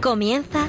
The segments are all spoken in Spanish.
Comienza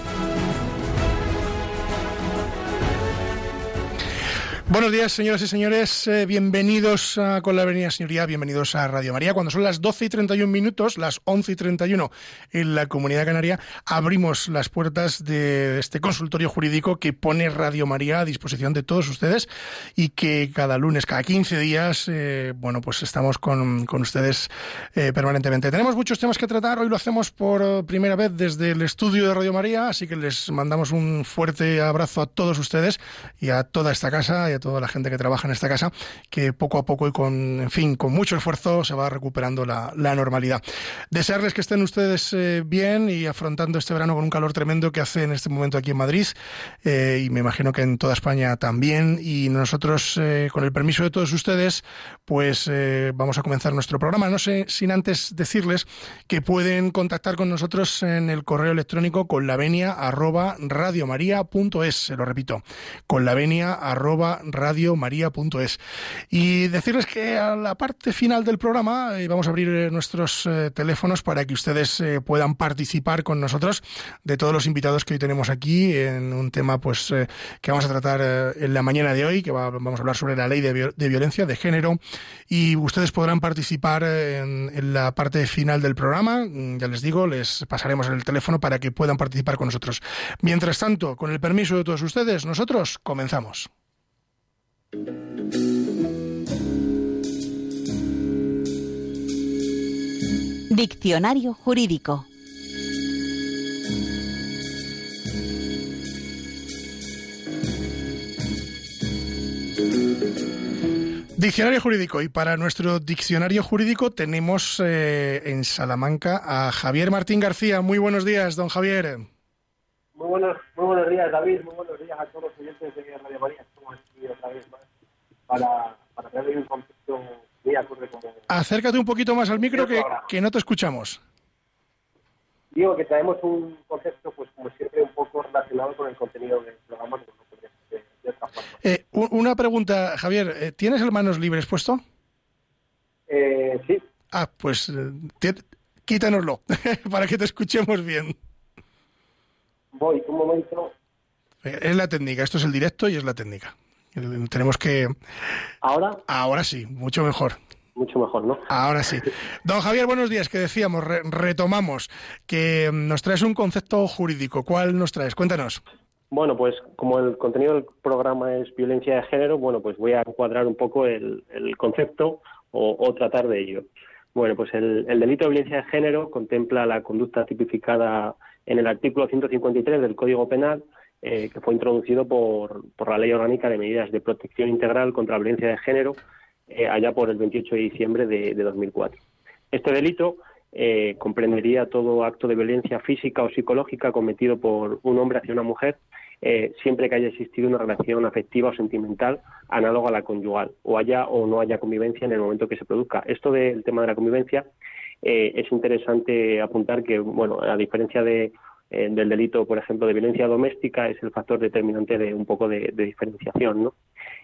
Buenos días, señoras y señores. Eh, bienvenidos a Con la Avenida Señoría, bienvenidos a Radio María. Cuando son las 12 y 31 minutos, las 11 y 31 en la Comunidad Canaria, abrimos las puertas de este consultorio jurídico que pone Radio María a disposición de todos ustedes y que cada lunes, cada 15 días, eh, bueno, pues estamos con, ustedes eh, permanentemente. Tenemos muchos temas que tratar. Hoy lo hacemos por primera vez desde el estudio de Radio María, así que les mandamos un fuerte abrazo a todos ustedes y a toda esta casa y a toda la gente que trabaja en esta casa, que poco a poco y con, en fin, con mucho esfuerzo se va recuperando la, normalidad. Desearles que estén ustedes eh, bien y afrontando este verano con un calor tremendo que hace en este momento aquí en Madrid eh, y me imagino que en toda España también. Y nosotros, eh, con el permiso de todos ustedes, pues vamos a comenzar nuestro programa. No sé, sin antes decirles que pueden contactar con nosotros en el correo electrónico con la se lo repito, con la radiomaria.es. Y decirles que a la parte final del programa eh, vamos a abrir eh, nuestros eh, teléfonos para que ustedes puedan participar con nosotros de todos los invitados que hoy tenemos aquí en un tema pues que vamos a tratar en la mañana de hoy, que vamos a hablar sobre la ley de, violencia de género y ustedes podrán participar en, la parte final del programa. Mm, ya les digo, les pasaremos el teléfono para que puedan participar con nosotros. Mientras tanto, con el permiso de todos ustedes, nosotros comenzamos. Diccionario jurídico. Diccionario jurídico. Y para nuestro diccionario jurídico tenemos eh, en Salamanca a Javier Martín García. Muy buenos días, don Javier. Muy buenos, muy buenos días, David. Muy buenos días a todos los oyentes de Radio María para, para un concepto muy acorde con Acércate un poquito más al micro que, que, no te escuchamos. Digo que traemos un concepto, pues como siempre, un poco relacionado con el contenido del programa, de, otra forma. Eh, una pregunta, Javier, eh, ¿tienes el manos libres puesto? Eh, sí. Ah, pues eh, quítanoslo para que te escuchemos bien. Voy, un momento. Es la técnica, esto es el directo y es la técnica. Tenemos que... ¿Ahora? Ahora sí, mucho mejor. Mucho mejor, ¿no? Ahora sí. Don Javier, buenos días, que decíamos, retomamos, que mm, nos traes un concepto jurídico. ¿Cuál nos traes? Cuéntanos. Bueno, pues como el contenido del programa es violencia de género, bueno, pues voy a encuadrar un poco el, concepto o, tratar de ello. Bueno, pues el, el, delito de violencia de género contempla la conducta tipificada en el artículo 153 del Código Penal eh, que fue introducido por, por, la Ley Orgánica de Medidas de Protección Integral contra la Violencia de Género eh, allá por el 28 de diciembre de, 2004. Este delito eh, comprendería todo acto de violencia física o psicológica cometido por un hombre hacia una mujer siempre que haya existido una relación afectiva o sentimental análoga a la conyugal, o haya o no haya convivencia en el momento que se produzca. Esto del tema de la convivencia es interesante apuntar que, bueno, a diferencia de eh, del delito, por ejemplo, de violencia doméstica es el factor determinante de un poco de, diferenciación. ¿no?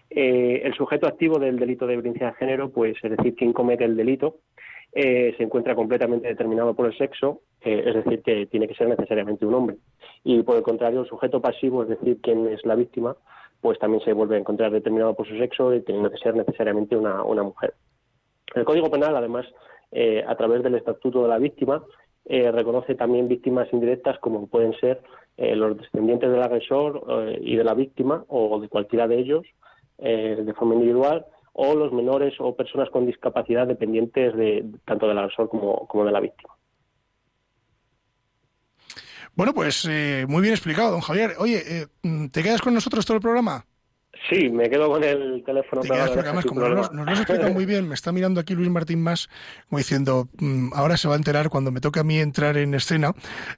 Eh, el sujeto activo del delito de violencia de género, pues es decir, quien comete el delito, eh, se encuentra completamente determinado por el sexo, es decir, que tiene que ser necesariamente un hombre. Y por el contrario, el sujeto pasivo, es decir, quien es la víctima, pues también se vuelve a encontrar determinado por su sexo y teniendo que ser necesariamente una, una mujer. El Código Penal, además, a través del Estatuto de la Víctima, eh, reconoce también víctimas indirectas como pueden ser eh, los descendientes del agresor eh, y de la víctima o de cualquiera de ellos de forma individual o los menores o personas con discapacidad dependientes de tanto del agresor como, como de la víctima. Bueno, pues muy bien explicado, don Javier. Oye, ¿te quedas con nosotros todo el programa? Sí, me quedo con el teléfono. Te quedas porque además, como no nos, lo explica muy bien, me está mirando aquí Luis Martín más, como diciendo, mm, ahora se va a enterar cuando me toque a mí entrar en escena,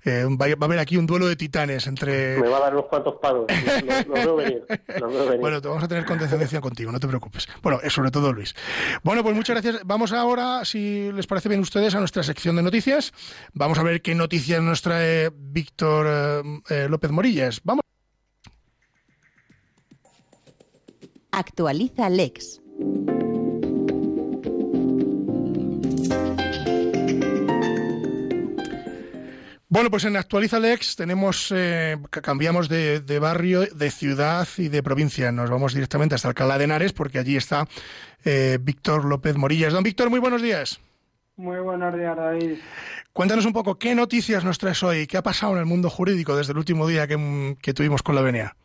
eh, va, a haber aquí un duelo de titanes entre... Me va a dar unos cuantos palos, no, veo venir, Bueno, te vamos a tener condescendencia contigo, no te preocupes. Bueno, eh, sobre todo Luis. Bueno, pues muchas gracias. Vamos ahora, si les parece bien a ustedes, a nuestra sección de noticias. Vamos a ver qué noticias nos trae Víctor eh, López Morillas. Vamos. Actualiza Lex. Bueno, pues en Actualiza Lex tenemos, eh, cambiamos de, barrio, de ciudad y de provincia. Nos vamos directamente hasta Alcalá de Henares porque allí está eh, Víctor López Morillas. Don Víctor, muy buenos días. Muy buenos días, David. Cuéntanos un poco, ¿qué noticias nos traes hoy? ¿Qué ha pasado en el mundo jurídico desde el último día que, que tuvimos con la venia?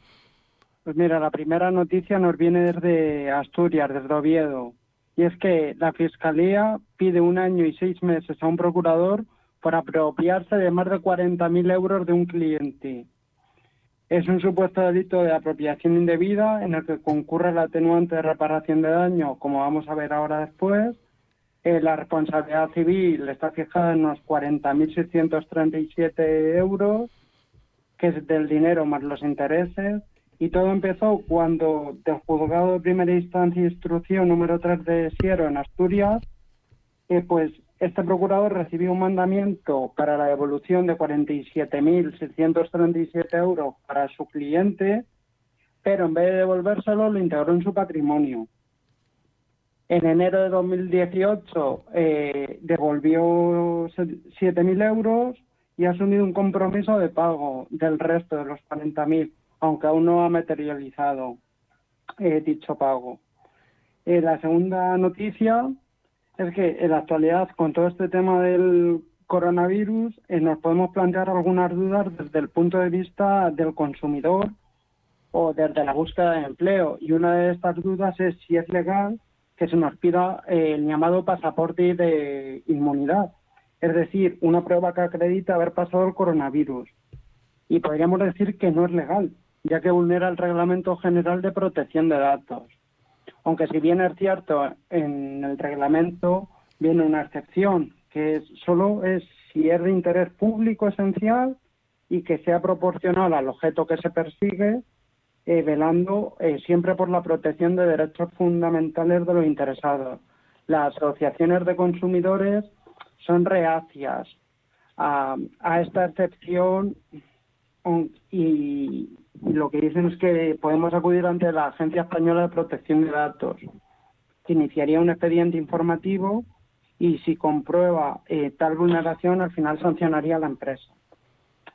Pues mira, la primera noticia nos viene desde Asturias, desde Oviedo, y es que la Fiscalía pide un año y seis meses a un procurador por apropiarse de más de 40.000 euros de un cliente. Es un supuesto delito de apropiación indebida en el que concurre la atenuante de reparación de daño, como vamos a ver ahora después. Eh, la responsabilidad civil está fijada en unos 40.637 euros, que es del dinero más los intereses y todo empezó cuando del juzgado de primera instancia e instrucción número 3 de Siero en Asturias, eh, pues este procurador recibió un mandamiento para la devolución de 47.637 euros para su cliente, pero en vez de devolvérselo lo integró en su patrimonio. En enero de 2018 eh, devolvió 7.000 euros y ha asumido un compromiso de pago del resto de los 40.000 aunque aún no ha materializado eh, dicho pago. Eh, la segunda noticia es que en la actualidad, con todo este tema del coronavirus, eh, nos podemos plantear algunas dudas desde el punto de vista del consumidor o desde la búsqueda de empleo. Y una de estas dudas es si es legal que se nos pida el llamado pasaporte de inmunidad, es decir, una prueba que acredita haber pasado el coronavirus. Y podríamos decir que no es legal, ya que vulnera el Reglamento General de Protección de Datos. Aunque si bien es cierto, en el reglamento viene una excepción, que solo es si es de interés público esencial y que sea proporcional al objeto que se persigue, eh, velando eh, siempre por la protección de derechos fundamentales de los interesados. Las asociaciones de consumidores son reacias a, a esta excepción y, lo que dicen es que podemos acudir ante la Agencia Española de Protección de Datos, que iniciaría un expediente informativo y si comprueba eh, tal vulneración, al final sancionaría a la empresa.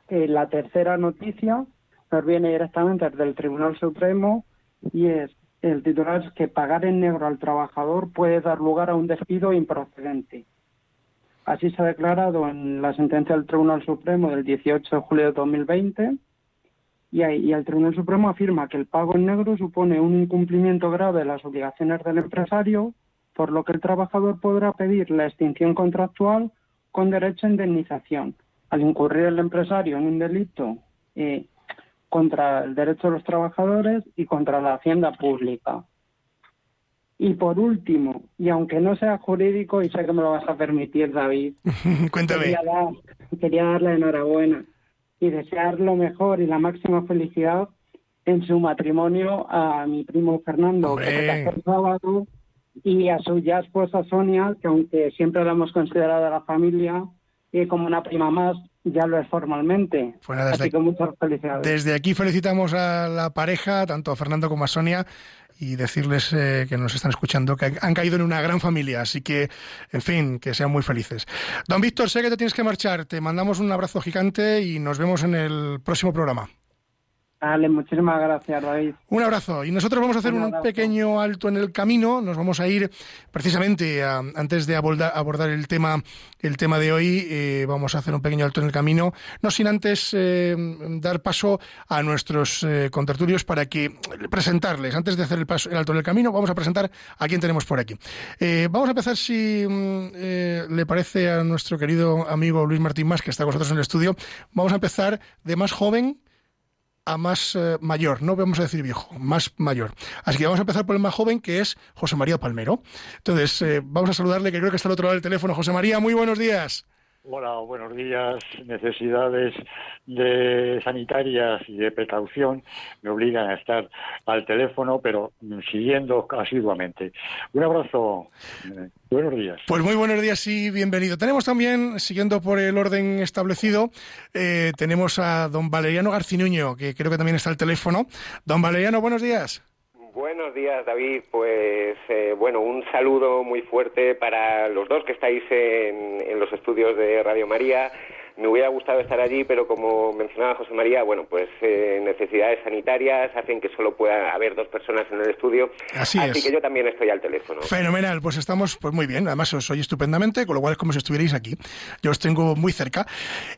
Eh, la tercera noticia nos viene directamente desde el Tribunal Supremo y es el titular es que pagar en negro al trabajador puede dar lugar a un despido improcedente. Así se ha declarado en la sentencia del Tribunal Supremo del 18 de julio de 2020 y, el Tribunal Supremo afirma que el pago en negro supone un incumplimiento grave de las obligaciones del empresario, por lo que el trabajador podrá pedir la extinción contractual con derecho a indemnización. Al incurrir el empresario en un delito eh, contra el derecho de los trabajadores y contra la hacienda pública. Y por último, y aunque no sea jurídico, y sé que me lo vas a permitir, David, Cuéntame. quería darle enhorabuena y desear lo mejor y la máxima felicidad en su matrimonio a mi primo Fernando, que se el sábado, y a su ya esposa Sonia, que aunque siempre la hemos considerado la familia, y como una prima más, ya lo es formalmente. Así que muchas felicidades. Desde aquí felicitamos a la pareja, tanto a Fernando como a Sonia, y decirles eh, que nos están escuchando que han caído en una gran familia, así que, en fin, que sean muy felices. Don Víctor, sé que te tienes que marchar, te mandamos un abrazo gigante y nos vemos en el próximo programa. Vale, muchísimas gracias, David. Un abrazo. Y nosotros vamos a hacer un, pequeño alto en el camino. Nos vamos a ir precisamente antes de abordar, el tema el tema de hoy. Eh, vamos a hacer un pequeño alto en el camino, no sin antes eh, dar paso a nuestros eh, contertulios para que presentarles. Antes de hacer el, paso, el alto en el camino, vamos a presentar a quién tenemos por aquí. vamos a empezar, si mm, le parece a nuestro querido amigo Luis Martín Más, que está con nosotros en el estudio. Vamos a empezar de más joven a más eh, mayor, no vamos a decir viejo, más mayor. Así que vamos a empezar por el más joven, que es José María Palmero. Entonces, eh, vamos a saludarle, que creo que está al otro lado del teléfono. José María, muy buenos días. Hola, buenos días. Necesidades de sanitarias y de precaución me obligan a estar al teléfono, pero siguiendo asiduamente. Un abrazo. Buenos días. Pues muy buenos días y bienvenido. Tenemos también, siguiendo por el orden establecido, eh, tenemos a don Valeriano Garcinuño, que creo que también está al teléfono. Don Valeriano, buenos días. Buenos días, David. Pues eh, bueno, un saludo muy fuerte para los dos que estáis en, en los estudios de Radio María me hubiera gustado estar allí, pero como mencionaba José María, bueno, pues eh, necesidades sanitarias hacen que solo pueda haber dos personas en el estudio. Así, así que yo también estoy al teléfono. Fenomenal, pues estamos pues muy bien. Además os oye estupendamente, con lo cual es como si estuvierais aquí. Yo os tengo muy cerca.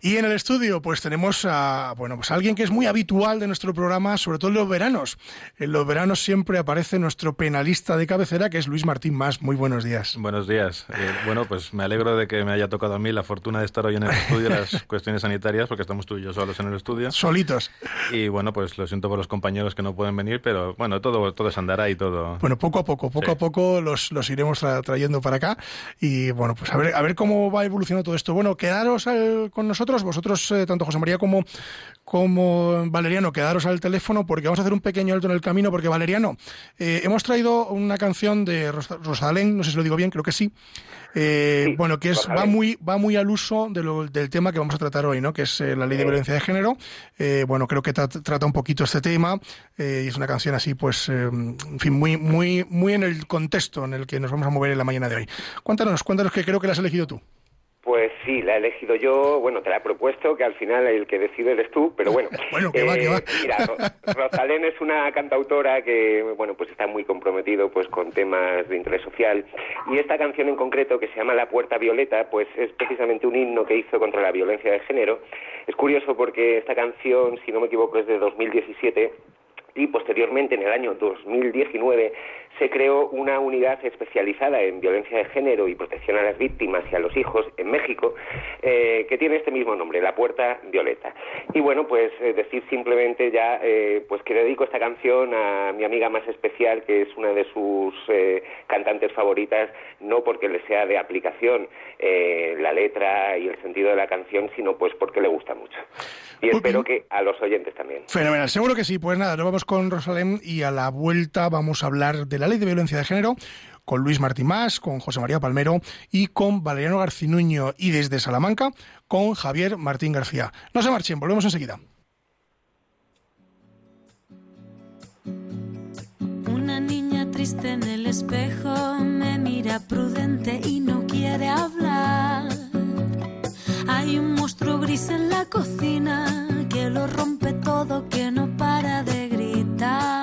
Y en el estudio, pues tenemos a bueno, pues alguien que es muy habitual de nuestro programa, sobre todo en los veranos. En los veranos siempre aparece nuestro penalista de cabecera, que es Luis Martín Más. Muy buenos días. Buenos días. Eh, bueno, pues me alegro de que me haya tocado a mí la fortuna de estar hoy en el estudio cuestiones sanitarias, porque estamos tú y yo solos en el estudio. Solitos. Y bueno, pues lo siento por los compañeros que no pueden venir, pero bueno, todo, todo se andará y todo. Bueno, poco a poco, poco a poco los, los iremos trayendo para acá. Y bueno, pues a ver, a ver cómo va evolucionando todo esto. Bueno, quedaros con nosotros, vosotros, eh, tanto José María como, como Valeriano, quedaros al teléfono porque vamos a hacer un pequeño alto en el camino, porque Valeriano, eh, hemos traído una canción de Rosalén, no sé si lo digo bien, creo que sí. Eh, bueno, que es va muy va muy al uso del tema que vamos a tratar hoy, ¿no? Que es eh, la ley de violencia de género. Eh, bueno, creo que trata un poquito este tema y es una canción así, pues, en fin, muy muy muy en el contexto en el que nos vamos a mover en la mañana de hoy. Cuéntanos, cuéntanos que creo que la has elegido tú. Pues sí, la he elegido yo, bueno, te la he propuesto, que al final el que decide eres tú, pero bueno. bueno, que va, que va. Mira, Rosalén es una cantautora que, bueno, pues está muy comprometido pues con temas de interés social y esta canción en concreto, que se llama La Puerta Violeta, pues es precisamente un himno que hizo contra la violencia de género. Es curioso porque esta canción, si no me equivoco, es de 2017 y posteriormente, en el año 2019, se creó una unidad especializada en violencia de género y protección a las víctimas y a los hijos en México, eh, que tiene este mismo nombre, La Puerta Violeta. Y bueno, pues eh, decir simplemente ya, eh, pues que dedico esta canción a mi amiga más especial, que es una de sus cantantes favoritas, no porque le sea de aplicación la letra y el sentido de la canción, sino pues porque le gusta mucho. Y espero que a los oyentes también. Fenomenal, seguro que sí. Pues nada, nos vamos con Rosalén y a la vuelta vamos a hablar de la ley de violencia de género con Luis Martín Más, con José María Palmero y con Valeriano Garcinuño y desde Salamanca con Javier Martín García. No se marchen, volvemos enseguida. Una niña triste en el espejo me mira prudente y no quiere hablar. Hay un monstruo gris en la cocina que lo rompe todo, que no para de gritar.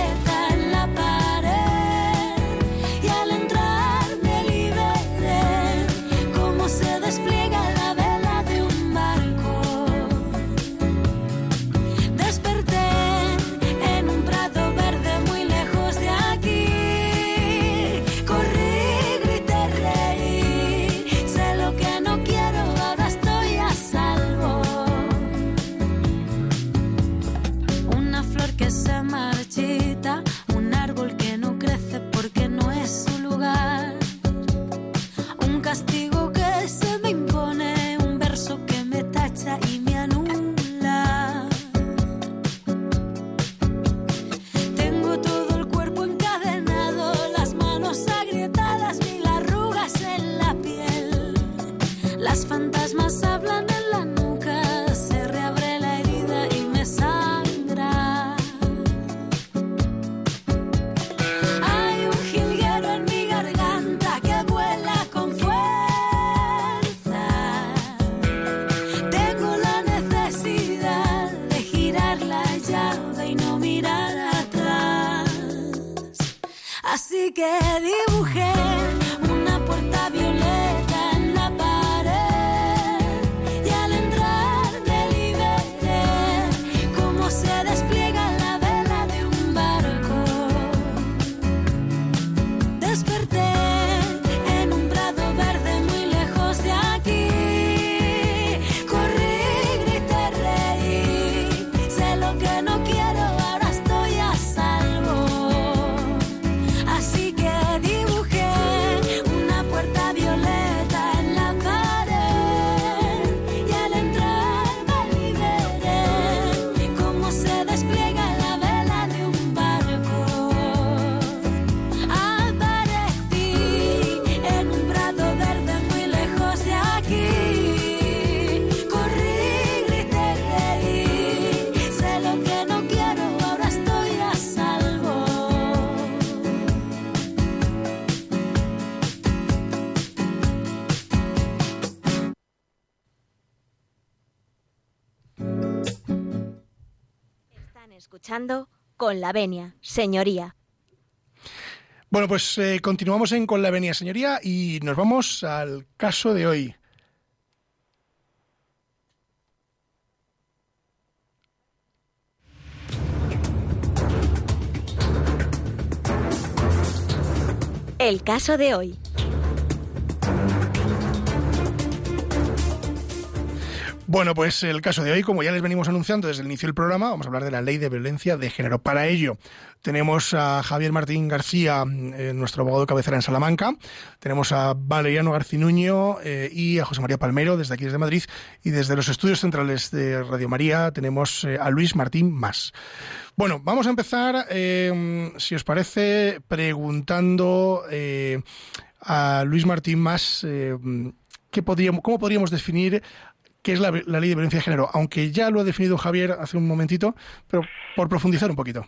Un castigo Están escuchando con la venia, señoría. Bueno, pues eh, continuamos en Con la Venia Señoría y nos vamos al caso de hoy. El caso de hoy. Bueno, pues el caso de hoy, como ya les venimos anunciando desde el inicio del programa, vamos a hablar de la ley de violencia de género. Para ello, tenemos a Javier Martín García, eh, nuestro abogado cabecera en Salamanca, tenemos a Valeriano Garcinuño eh, y a José María Palmero desde aquí desde Madrid y desde los estudios centrales de Radio María tenemos eh, a Luis Martín Más. Bueno, vamos a empezar, eh, si os parece, preguntando a Luis Martín Más ¿qué podríamos, cómo podríamos definir qué es la, la ley de violencia de género, aunque ya lo ha definido Javier hace un momentito, pero por profundizar un poquito.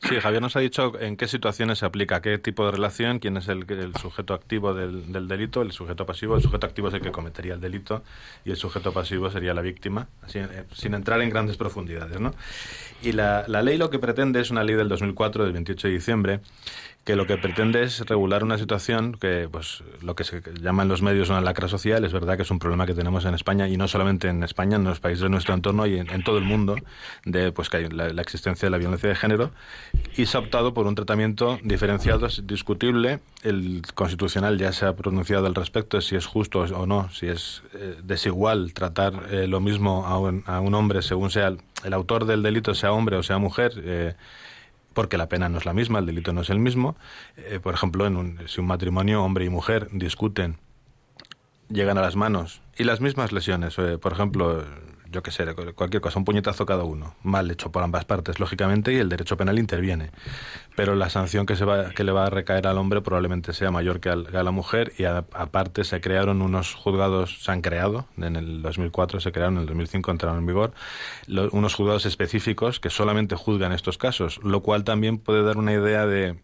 Sí, Javier nos ha dicho en qué situaciones se aplica, qué tipo de relación, quién es el, el sujeto activo del, del, delito, el sujeto pasivo. El sujeto activo es el que cometería el delito y el sujeto pasivo sería la víctima, eh, sin entrar en grandes profundidades. ¿no? Y la, la ley lo que pretende es una ley del 2004, del 28 de diciembre, que lo que pretende es regular una situación que, pues, lo que se llama en los medios una lacra social, es verdad que es un problema que tenemos en España, y no solamente en España, en los países de nuestro entorno y en, todo el mundo, de pues que hay la, existencia de la violencia de género, y se ha optado por un tratamiento diferenciado, es discutible, el Constitucional ya se ha pronunciado al respecto, si es justo o no, si es eh, desigual tratar eh, lo mismo a un, a un, hombre según sea el, el, autor del delito, sea hombre o sea mujer, eh, porque la pena no es la misma, el delito no es el mismo. Eh, por ejemplo, en un, si un matrimonio, hombre y mujer, discuten, llegan a las manos y las mismas lesiones, eh, por ejemplo, yo qué sé, cualquier cosa, un puñetazo cada uno, mal hecho por ambas partes, lógicamente, y el derecho penal interviene. Pero la sanción que, se va, que le va a recaer al hombre probablemente sea mayor que, a la mujer, y aparte se crearon unos juzgados, se han creado, en el 2004 se crearon, en el 2005 entraron en vigor, unos juzgados específicos que solamente juzgan estos casos, lo cual también puede dar una idea de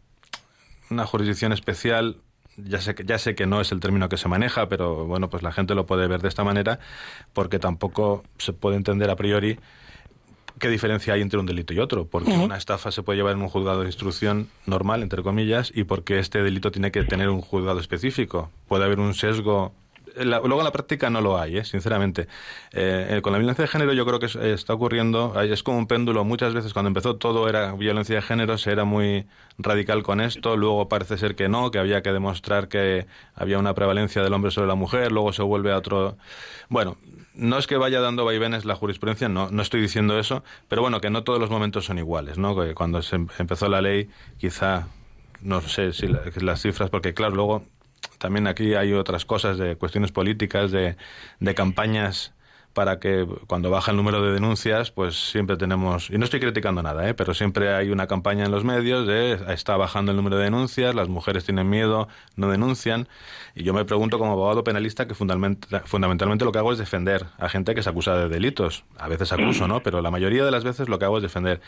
una jurisdicción especial ya sé, que, ya sé que no es el término que se maneja, pero bueno, pues la gente lo puede ver de esta manera, porque tampoco se puede entender a priori qué diferencia hay entre un delito y otro, porque uh -huh. una estafa se puede llevar en un juzgado de instrucción normal, entre comillas, y porque este delito tiene que tener un juzgado específico. Puede haber un sesgo la, luego en la práctica no lo hay, ¿eh? sinceramente. Eh, con la violencia de género yo creo que es, está ocurriendo, es como un péndulo. Muchas veces cuando empezó todo era violencia de género, se era muy radical con esto, luego parece ser que no, que había que demostrar que había una prevalencia del hombre sobre la mujer, luego se vuelve a otro... Bueno, no es que vaya dando vaivenes la jurisprudencia, no, no estoy diciendo eso, pero bueno, que no todos los momentos son iguales, ¿no? Que cuando se empezó la ley, quizá, no sé si la, las cifras, porque claro, luego también aquí hay otras cosas de cuestiones políticas, de, de campañas para que cuando baja el número de denuncias, pues siempre tenemos, y no estoy criticando nada, ¿eh? pero siempre hay una campaña en los medios de está bajando el número de denuncias, las mujeres tienen miedo, no denuncian, y yo me pregunto como abogado penalista que fundamentalmente lo que hago es defender a gente que se acusa de delitos. A veces acuso, ¿no? Pero la mayoría de las veces lo que hago es defender.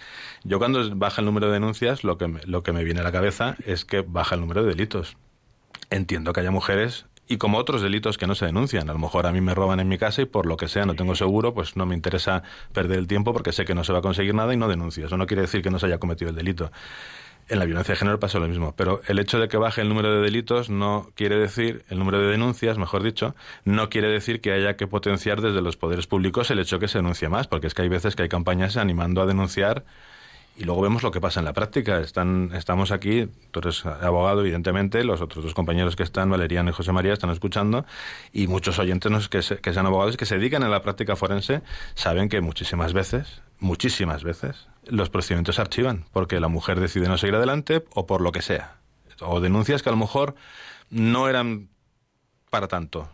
Yo cuando baja el número de denuncias, lo que me, lo que me viene a la cabeza es que baja el número de delitos. Entiendo que haya mujeres y como otros delitos que no se denuncian. A lo mejor a mí me roban en mi casa y por lo que sea no tengo seguro, pues no me interesa perder el tiempo porque sé que no se va a conseguir nada y no denuncio. Eso no quiere decir que no se haya cometido el delito. En la violencia de género pasa lo mismo, pero el hecho de que baje el número de delitos no quiere decir, el número de denuncias, mejor dicho, no quiere decir que haya que potenciar desde los poderes públicos el hecho que se denuncie más, porque es que hay veces que hay campañas animando a denunciar y luego vemos lo que pasa en la práctica. Están, estamos aquí, tú eres abogado, evidentemente, los otros dos compañeros que están, Valeriano y José María, están escuchando, y muchos oyentes que, que sean abogados y que se dedican a la práctica forense saben que muchísimas veces, muchísimas veces, los procedimientos se archivan porque la mujer decide no seguir adelante o por lo que sea. O denuncias que a lo mejor no eran para tanto.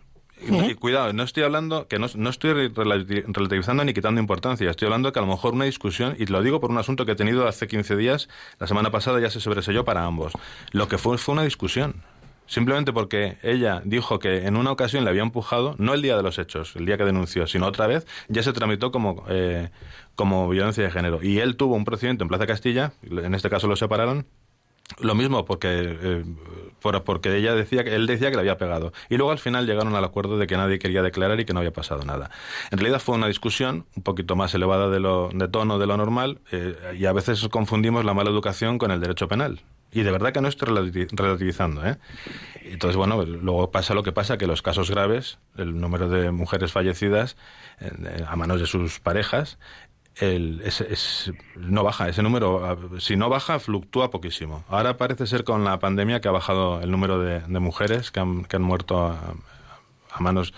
Y, cuidado, no estoy hablando, que no, no, estoy relativizando ni quitando importancia, estoy hablando que a lo mejor una discusión, y lo digo por un asunto que he tenido hace 15 días, la semana pasada ya se sobreselló para ambos. Lo que fue fue una discusión. Simplemente porque ella dijo que en una ocasión le había empujado, no el día de los hechos, el día que denunció, sino otra vez, ya se tramitó como, eh, como violencia de género. Y él tuvo un procedimiento en Plaza Castilla, en este caso lo separaron, lo mismo porque eh, porque ella decía que él decía que le había pegado. Y luego al final llegaron al acuerdo de que nadie quería declarar y que no había pasado nada. En realidad fue una discusión un poquito más elevada de lo de tono de lo normal eh, y a veces confundimos la mala educación con el derecho penal. Y de verdad que no estoy relativizando ¿eh? entonces bueno luego pasa lo que pasa que los casos graves el número de mujeres fallecidas eh, a manos de sus parejas el, no baja, ese número, si no baja, fluctúa poquísimo. Ahora parece ser con la pandemia que ha bajado el número de, mujeres que han, que han muerto a, manos.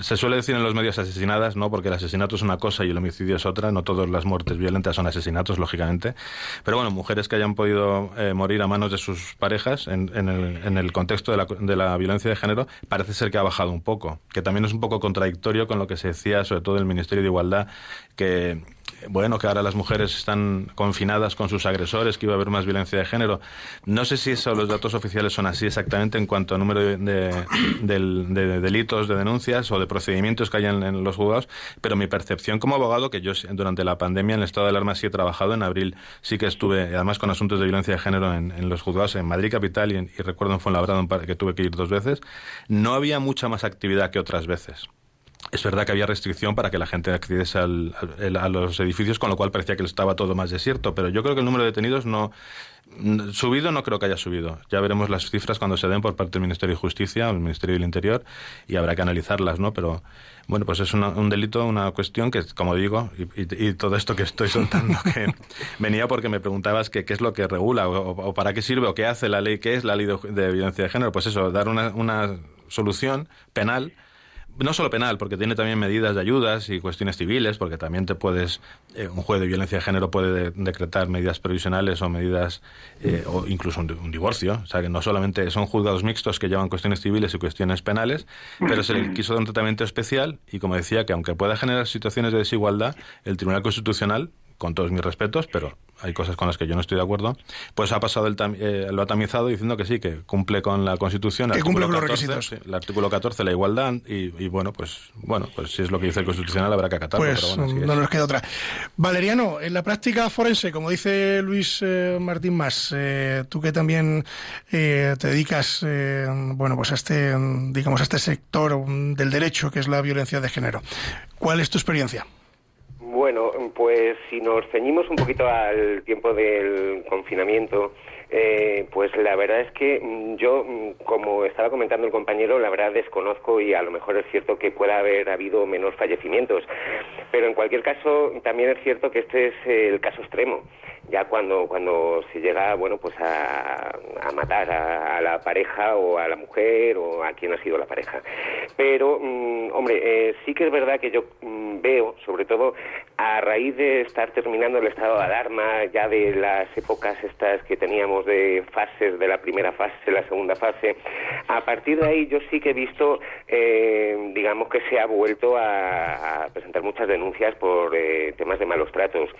Se suele decir en los medios asesinadas, ¿no? Porque el asesinato es una cosa y el homicidio es otra. No todas las muertes violentas son asesinatos, lógicamente. Pero bueno, mujeres que hayan podido eh, morir a manos de sus parejas en, en, el, contexto de la, de la, violencia de género, parece ser que ha bajado un poco. Que también es un poco contradictorio con lo que se decía, sobre todo el Ministerio de Igualdad, que bueno, que ahora las mujeres están confinadas con sus agresores, que iba a haber más violencia de género. No sé si eso, los datos oficiales son así exactamente en cuanto a número de, de, delitos, de denuncias o de procedimientos que hay en, los juzgados, pero mi percepción como abogado, que yo durante la pandemia en el estado de alarma sí he trabajado, en abril sí que estuve, además con asuntos de violencia de género en, los juzgados en Madrid Capital y, y recuerdo en Fuenlabrada que tuve que ir dos veces, no había mucha más actividad que otras veces. Es verdad que había restricción para que la gente accediese al, a los edificios, con lo cual parecía que estaba todo más desierto, pero yo creo que el número de detenidos no subido no creo que haya subido. Ya veremos las cifras cuando se den por parte del Ministerio de Justicia o el Ministerio del Interior y habrá que analizarlas, ¿no? Pero bueno, pues es un delito, una cuestión que, como digo, y, todo esto que estoy soltando, que venía porque me preguntabas qué es lo que regula o, para qué sirve o qué hace la ley, qué es la ley de, de violencia de género. Pues eso, dar una, una solución penal no solo penal, porque tiene también medidas de ayudas y cuestiones civiles, porque también te puedes, eh, un juez de violencia de género puede decretar medidas provisionales o medidas, eh, o incluso un, divorcio. O sea, que no solamente son juzgados mixtos que llevan cuestiones civiles y cuestiones penales, pero se le quiso dar un tratamiento especial y, como decía, que aunque pueda generar situaciones de desigualdad, el Tribunal Constitucional con todos mis respetos, pero hay cosas con las que yo no estoy de acuerdo, pues ha pasado el eh, lo ha tamizado diciendo que sí, que cumple con la Constitución. Que cumple con los requisitos. el artículo 14, la igualdad, y, bueno, pues bueno, pues si es lo que dice el Constitucional habrá que acatarlo. Pues no nos queda otra. Valeriano, en la práctica forense, como dice Luis eh, Martín Más, eh, tú que también te dedicas, bueno, pues a este, digamos, a este sector del derecho que es la violencia de género, ¿cuál es tu experiencia? Bueno, pues si nos ceñimos un poquito al tiempo del confinamiento, eh, pues la verdad es que mm, yo, mm, como estaba comentando el compañero, la verdad desconozco y a lo mejor es cierto que pueda haber habido menos fallecimientos. Pero en cualquier caso, también es cierto que este es el caso extremo ya cuando cuando se llega bueno pues a, matar a, la pareja o a la mujer o a quien ha sido la pareja. Pero mm, hombre eh, sí que es verdad que yo mm, veo sobre todo a raíz de estar terminando el estado de alarma ya de las épocas estas que teníamos de fases de la primera fase la segunda fase a partir de ahí yo sí que he visto eh, digamos que se ha vuelto a, presentar muchas denuncias por eh, temas de malos tratos.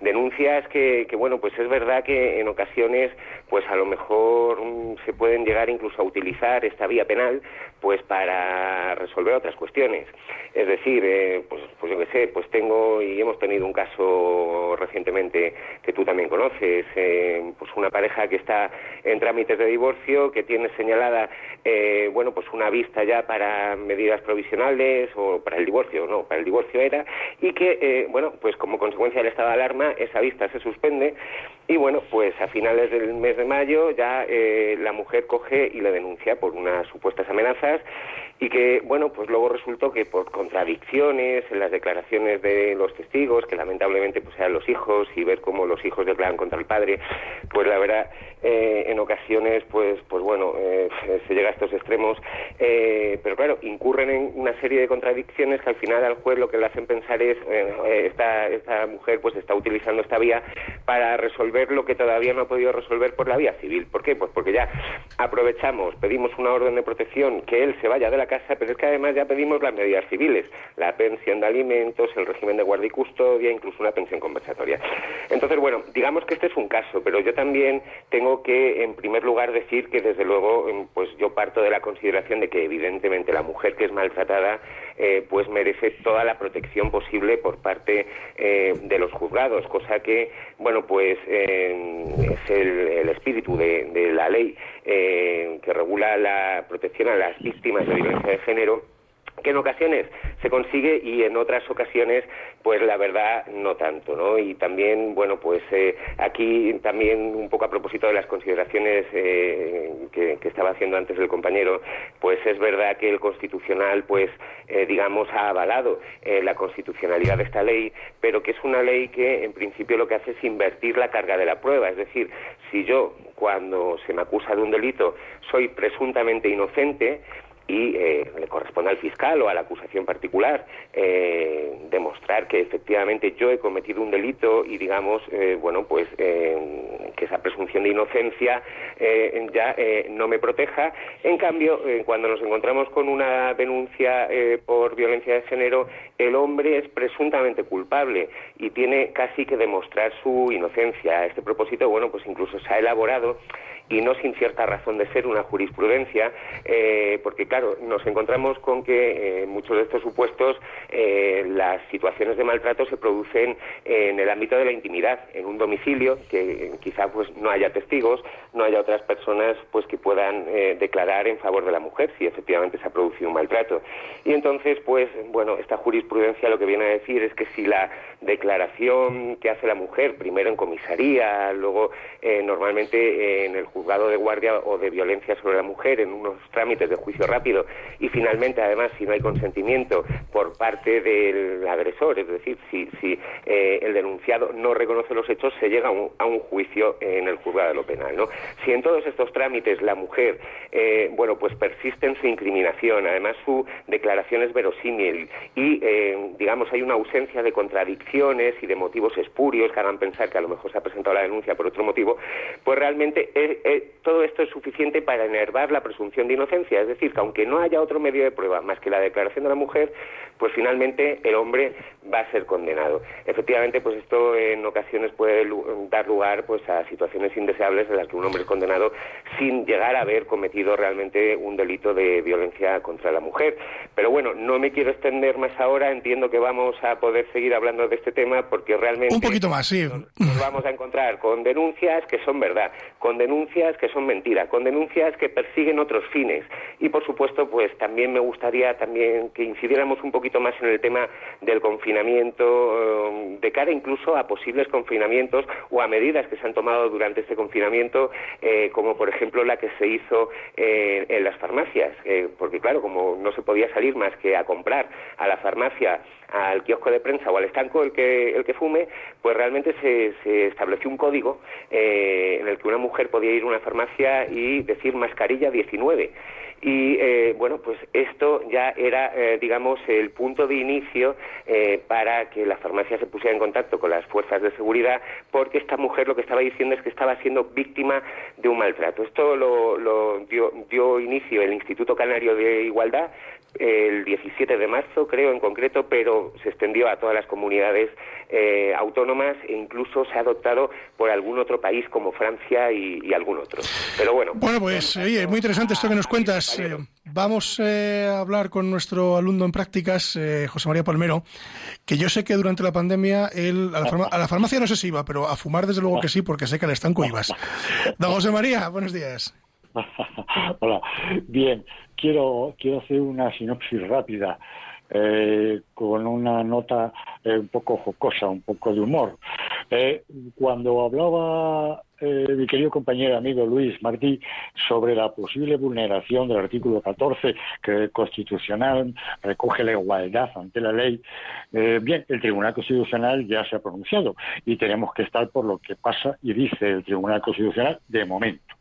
Denuncias que bueno, pues es verdad que en ocasiones, pues a lo mejor mm, se pueden llegar incluso a utilizar esta vía penal, pues para resolver otras cuestiones. Es decir, eh, pues, pues yo qué sé, pues tengo y hemos tenido un caso recientemente que tú también conoces, eh, pues una pareja que está en trámites de divorcio, que tiene señalada, eh, bueno, pues una vista ya para medidas provisionales o para el divorcio, no, para el divorcio era, y que, eh, bueno, pues como consecuencia del estado de alarma, esa vista se suspende y bueno, pues a finales del mes de mayo ya eh, la mujer coge y le denuncia por unas supuestas amenazas y que, bueno, pues luego resultó que por contradicciones en las declaraciones de los testigos, que lamentablemente pues eran los hijos y ver cómo los hijos declaran contra el padre, pues la verdad, eh, en ocasiones, pues, pues bueno, eh, se llega a estos extremos, eh, pero claro, incurren en una serie de contradicciones que al final al juez lo que le hacen pensar es, eh, esta, esta mujer pues está utilizando esta vía para resolver lo que todavía no ha podido resolver por la vía civil. ¿Por qué? Pues porque ya aprovechamos, pedimos una orden de protección, que él se vaya de la casa, pero es que además ya pedimos las medidas civiles, la pensión de alimentos, el régimen de guardia y custodia, incluso una pensión conversatoria. Entonces, bueno, digamos que este es un caso, pero yo también tengo que, en primer lugar, decir que desde luego, em, pues yo parto de la consideración de que evidentemente la mujer que es maltratada, eh, pues merece toda la protección posible por parte eh, de los juzgados, cosa que, bueno, pues eh, es el, el espíritu de, de la ley eh, que regula la protección a las víctimas de violencia de género que en ocasiones se consigue y en otras ocasiones pues la verdad no tanto no y también bueno pues eh, aquí también un poco a propósito de las consideraciones eh, que, estaba haciendo antes el compañero pues es verdad que el constitucional pues eh, digamos ha avalado eh, la constitucionalidad de esta ley pero que es una ley que en principio lo que hace es invertir la carga de la prueba. Es decir si yo cuando se me acusa de un delito soy presuntamente inocente y eh, le corresponde al fiscal o a la acusación particular eh, demostrar que efectivamente yo he cometido un delito y digamos eh, bueno pues que esa presunción de inocencia ya no me proteja. En cambio cuando nos encontramos con una denuncia por violencia de género el hombre es presuntamente culpable y tiene casi que demostrar su inocencia a este propósito bueno pues incluso se ha elaborado y no sin cierta razón de ser una jurisprudencia, eh, porque claro, nos encontramos con que en eh, muchos de estos supuestos eh, las situaciones de maltrato se producen en el ámbito de la intimidad, en un domicilio, que quizá pues no haya testigos, no haya otras personas pues que puedan declarar en favor de la mujer si efectivamente se ha producido un maltrato. Y entonces, pues, bueno, esta jurisprudencia lo que viene a decir es que si la declaración que hace la mujer, primero en comisaría, luego normalmente en el juzgado de guardia o de violencia sobre la mujer en unos trámites de juicio rápido y finalmente además si no hay consentimiento por parte del agresor, es decir, si, si eh, el denunciado no reconoce los hechos se llega a un, a un, juicio en el juzgado de lo penal, ¿no? Si en todos estos trámites la mujer, eh, bueno, pues persiste en su incriminación, además su declaración es verosímil y, eh, digamos, hay una ausencia de contradicciones y de motivos espurios que hagan pensar que a lo mejor se ha presentado la denuncia por otro motivo, pues realmente todo esto es suficiente para enervar la presunción de inocencia. Es decir, que aunque no haya otro medio de prueba más que la declaración de la mujer, pues finalmente el hombre va a ser condenado. Efectivamente, pues esto en ocasiones puede dar lugar pues a situaciones indeseables en las que un hombre es condenado sin llegar a haber cometido realmente un delito de violencia contra la mujer. Pero bueno, no me quiero extender más ahora. Entiendo que vamos a poder seguir hablando de este tema porque realmente un poquito más, sí. nos vamos a encontrar con denuncias que son verdad, con denuncias que son mentira, con denuncias que persiguen otros fines. Y por supuesto, pues también me gustaría también que incidiéramos un poquito más en el tema del confinamiento, eh, de cara incluso a posibles confinamientos o a medidas que se han tomado durante este confinamiento, eh, como por ejemplo la que se hizo eh, en las farmacias, eh, porque claro, como no se podía salir más que a comprar a la farmacia al kiosco de prensa o al estanco el que, el que fume, pues realmente se, se estableció un código eh, en el que una mujer podía ir a una farmacia y decir mascarilla 19. Y eh, bueno, pues esto ya era, eh, digamos, el punto de inicio eh, para que la farmacia se pusiera en contacto con las fuerzas de seguridad, porque esta mujer lo que estaba diciendo es que estaba siendo víctima de un maltrato. Esto lo, lo dio, dio inicio el Instituto Canario de Igualdad el 17 de marzo, creo en concreto pero se extendió a todas las comunidades eh, autónomas e incluso se ha adoptado por algún otro país como Francia y, algún otro. Pero bueno. Bueno, pues oye, muy interesante esto que nos cuentas. Eh, vamos eh, a hablar con nuestro alumno en prácticas, José María Palmero, que yo sé que durante la pandemia él a la, a la, farmacia no sé si iba, pero a fumar desde luego que sí, porque sé que al estanco ibas. Don José María, buenos días. Hola, bien, quiero, quiero hacer una sinopsis rápida. Eh, con una nota eh, un poco jocosa, un poco de humor. Eh, cuando hablaba mi querido compañero amigo Luis Martí sobre la posible vulneración del artículo 14 que constitucional recoge la igualdad ante la ley, bien, el Tribunal Constitucional ya se ha pronunciado y tenemos que estar por lo que pasa y dice el Tribunal Constitucional de momento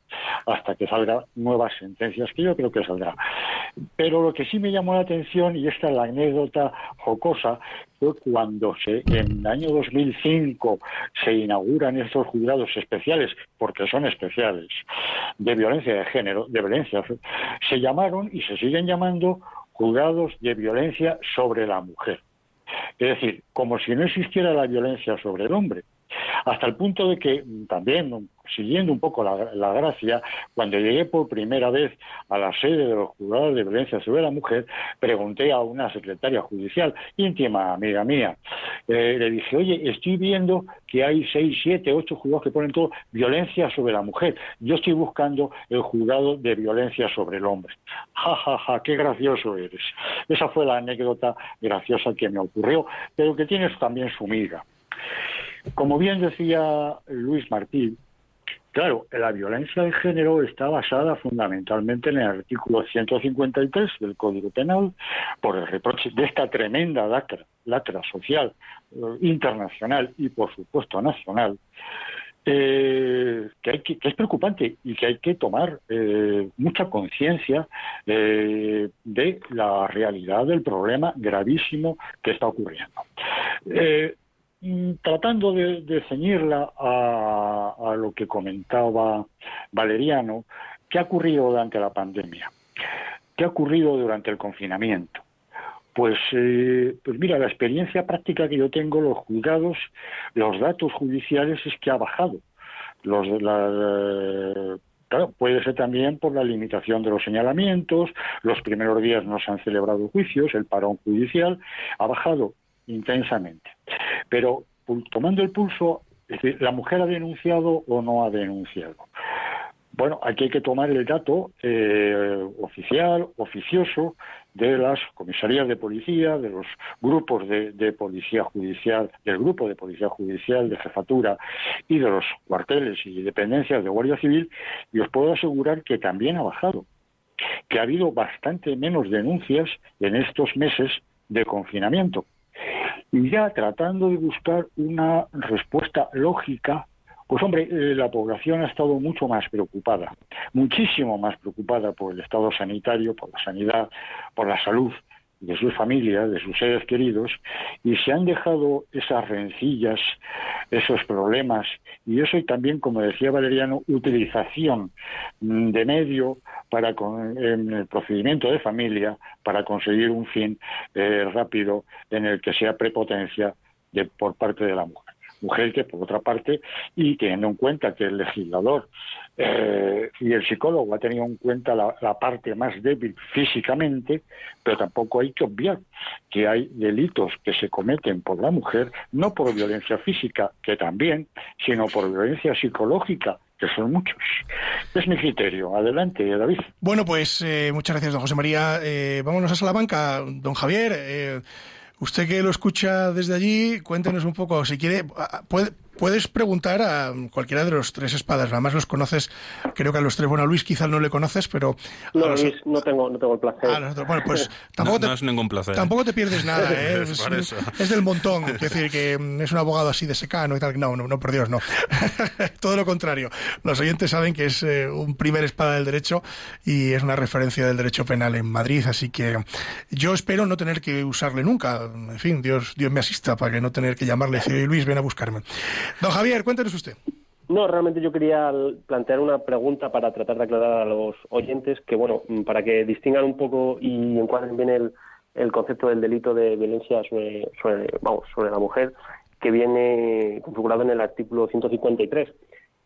hasta que salgan nuevas sentencias, que yo creo que saldrá. Pero lo que sí me llamó la atención, y esta es la anécdota jocosa, fue cuando se, en el año 2005 se inauguran estos juzgados especiales, porque son especiales, de violencia de género, de violencia, se llamaron y se siguen llamando juzgados de violencia sobre la mujer. Es decir, como si no existiera la violencia sobre el hombre. Hasta el punto de que también siguiendo un poco la, gracia, cuando llegué por primera vez a la sede de los juzgados de violencia sobre la mujer, pregunté a una secretaria judicial, íntima amiga mía, eh, le dije, oye, estoy viendo que hay seis, siete, ocho juzgados que ponen todo violencia sobre la mujer. Yo estoy buscando el juzgado de violencia sobre el hombre. Ja, ja, ja, qué gracioso eres. Esa fue la anécdota graciosa que me ocurrió, pero que tienes también su miga. Como bien decía Luis Martín, Claro, la violencia de género está basada fundamentalmente en el artículo 153 del Código Penal por el reproche de esta tremenda lacra, social eh, internacional y, por supuesto, nacional, eh, que, es preocupante y que hay que tomar eh, mucha conciencia de la realidad del problema gravísimo que está ocurriendo. Mm, tratando de, ceñirla a, lo que comentaba Valeriano, ¿qué ha ocurrido durante la pandemia? ¿Qué ha ocurrido durante el confinamiento? Pues, eh, pues mira, la experiencia práctica que yo tengo, los juzgados, los datos judiciales es que ha bajado. Los, claro, puede ser también por la limitación de los señalamientos, los primeros días no se han celebrado juicios, el parón judicial ha bajado intensamente. Pero tomando el pulso, es decir, ¿la mujer ha denunciado o no ha denunciado? Bueno, aquí hay que tomar el dato eh, oficial, oficioso, de las comisarías de policía, de los grupos de, de, policía judicial, del grupo de policía judicial, de jefatura y de los cuarteles y dependencias de Guardia Civil, y os puedo asegurar que también ha bajado, que ha habido bastante menos denuncias en estos meses de confinamiento y ya tratando de buscar una respuesta lógica, pues hombre, eh, la población ha estado mucho más preocupada, muchísimo más preocupada por el estado sanitario, por la sanidad, por la salud de sus familias, de sus seres queridos, y se han dejado esas rencillas, esos problemas, y eso también, como decía Valeriano, utilización mm, de medio para con, en el procedimiento de familia para conseguir un fin eh, rápido en el que sea prepotencia de, por parte de la mujer mujer que por otra parte, y teniendo en cuenta que el legislador eh, y el psicólogo ha tenido en cuenta la, parte más débil físicamente, pero tampoco hay que obviar que hay delitos que se cometen por la mujer, no por violencia física, que también, sino por violencia psicológica, que son muchos. Es mi criterio. Adelante, David. Bueno, pues eh, muchas gracias, don José María. Eh, vámonos a Salamanca. Don Javier, usted que lo escucha desde allí, cuéntenos un poco, si quiere, puede, Puedes preguntar a cualquiera de los tres espadas, además los conoces, creo que a los tres, bueno, a Luis quizás no le conoces, pero... No, Luis, no tengo, no tengo el placer. Ah, bueno, pues tampoco, no, es ningún placer. tampoco te pierdes nada, ¿eh? es, del montón, es decir, que es un abogado así de secano y tal, no, no, no por Dios, no. Todo lo contrario, los oyentes saben que es eh, un primer espada del derecho y es una referencia del derecho penal en Madrid, así que yo espero no tener que usarle nunca, en fin, Dios, Dios me asista para que no tener que llamarle y decir, Luis, ven a buscarme. Don Javier, cuéntenos usted. No, realmente yo quería plantear una pregunta para tratar de aclarar a los oyentes que, bueno, mm, para que distingan un poco y encuadren bien el, el concepto del delito de violencia sobre, vamos, sobre la mujer que viene configurado en el artículo 153.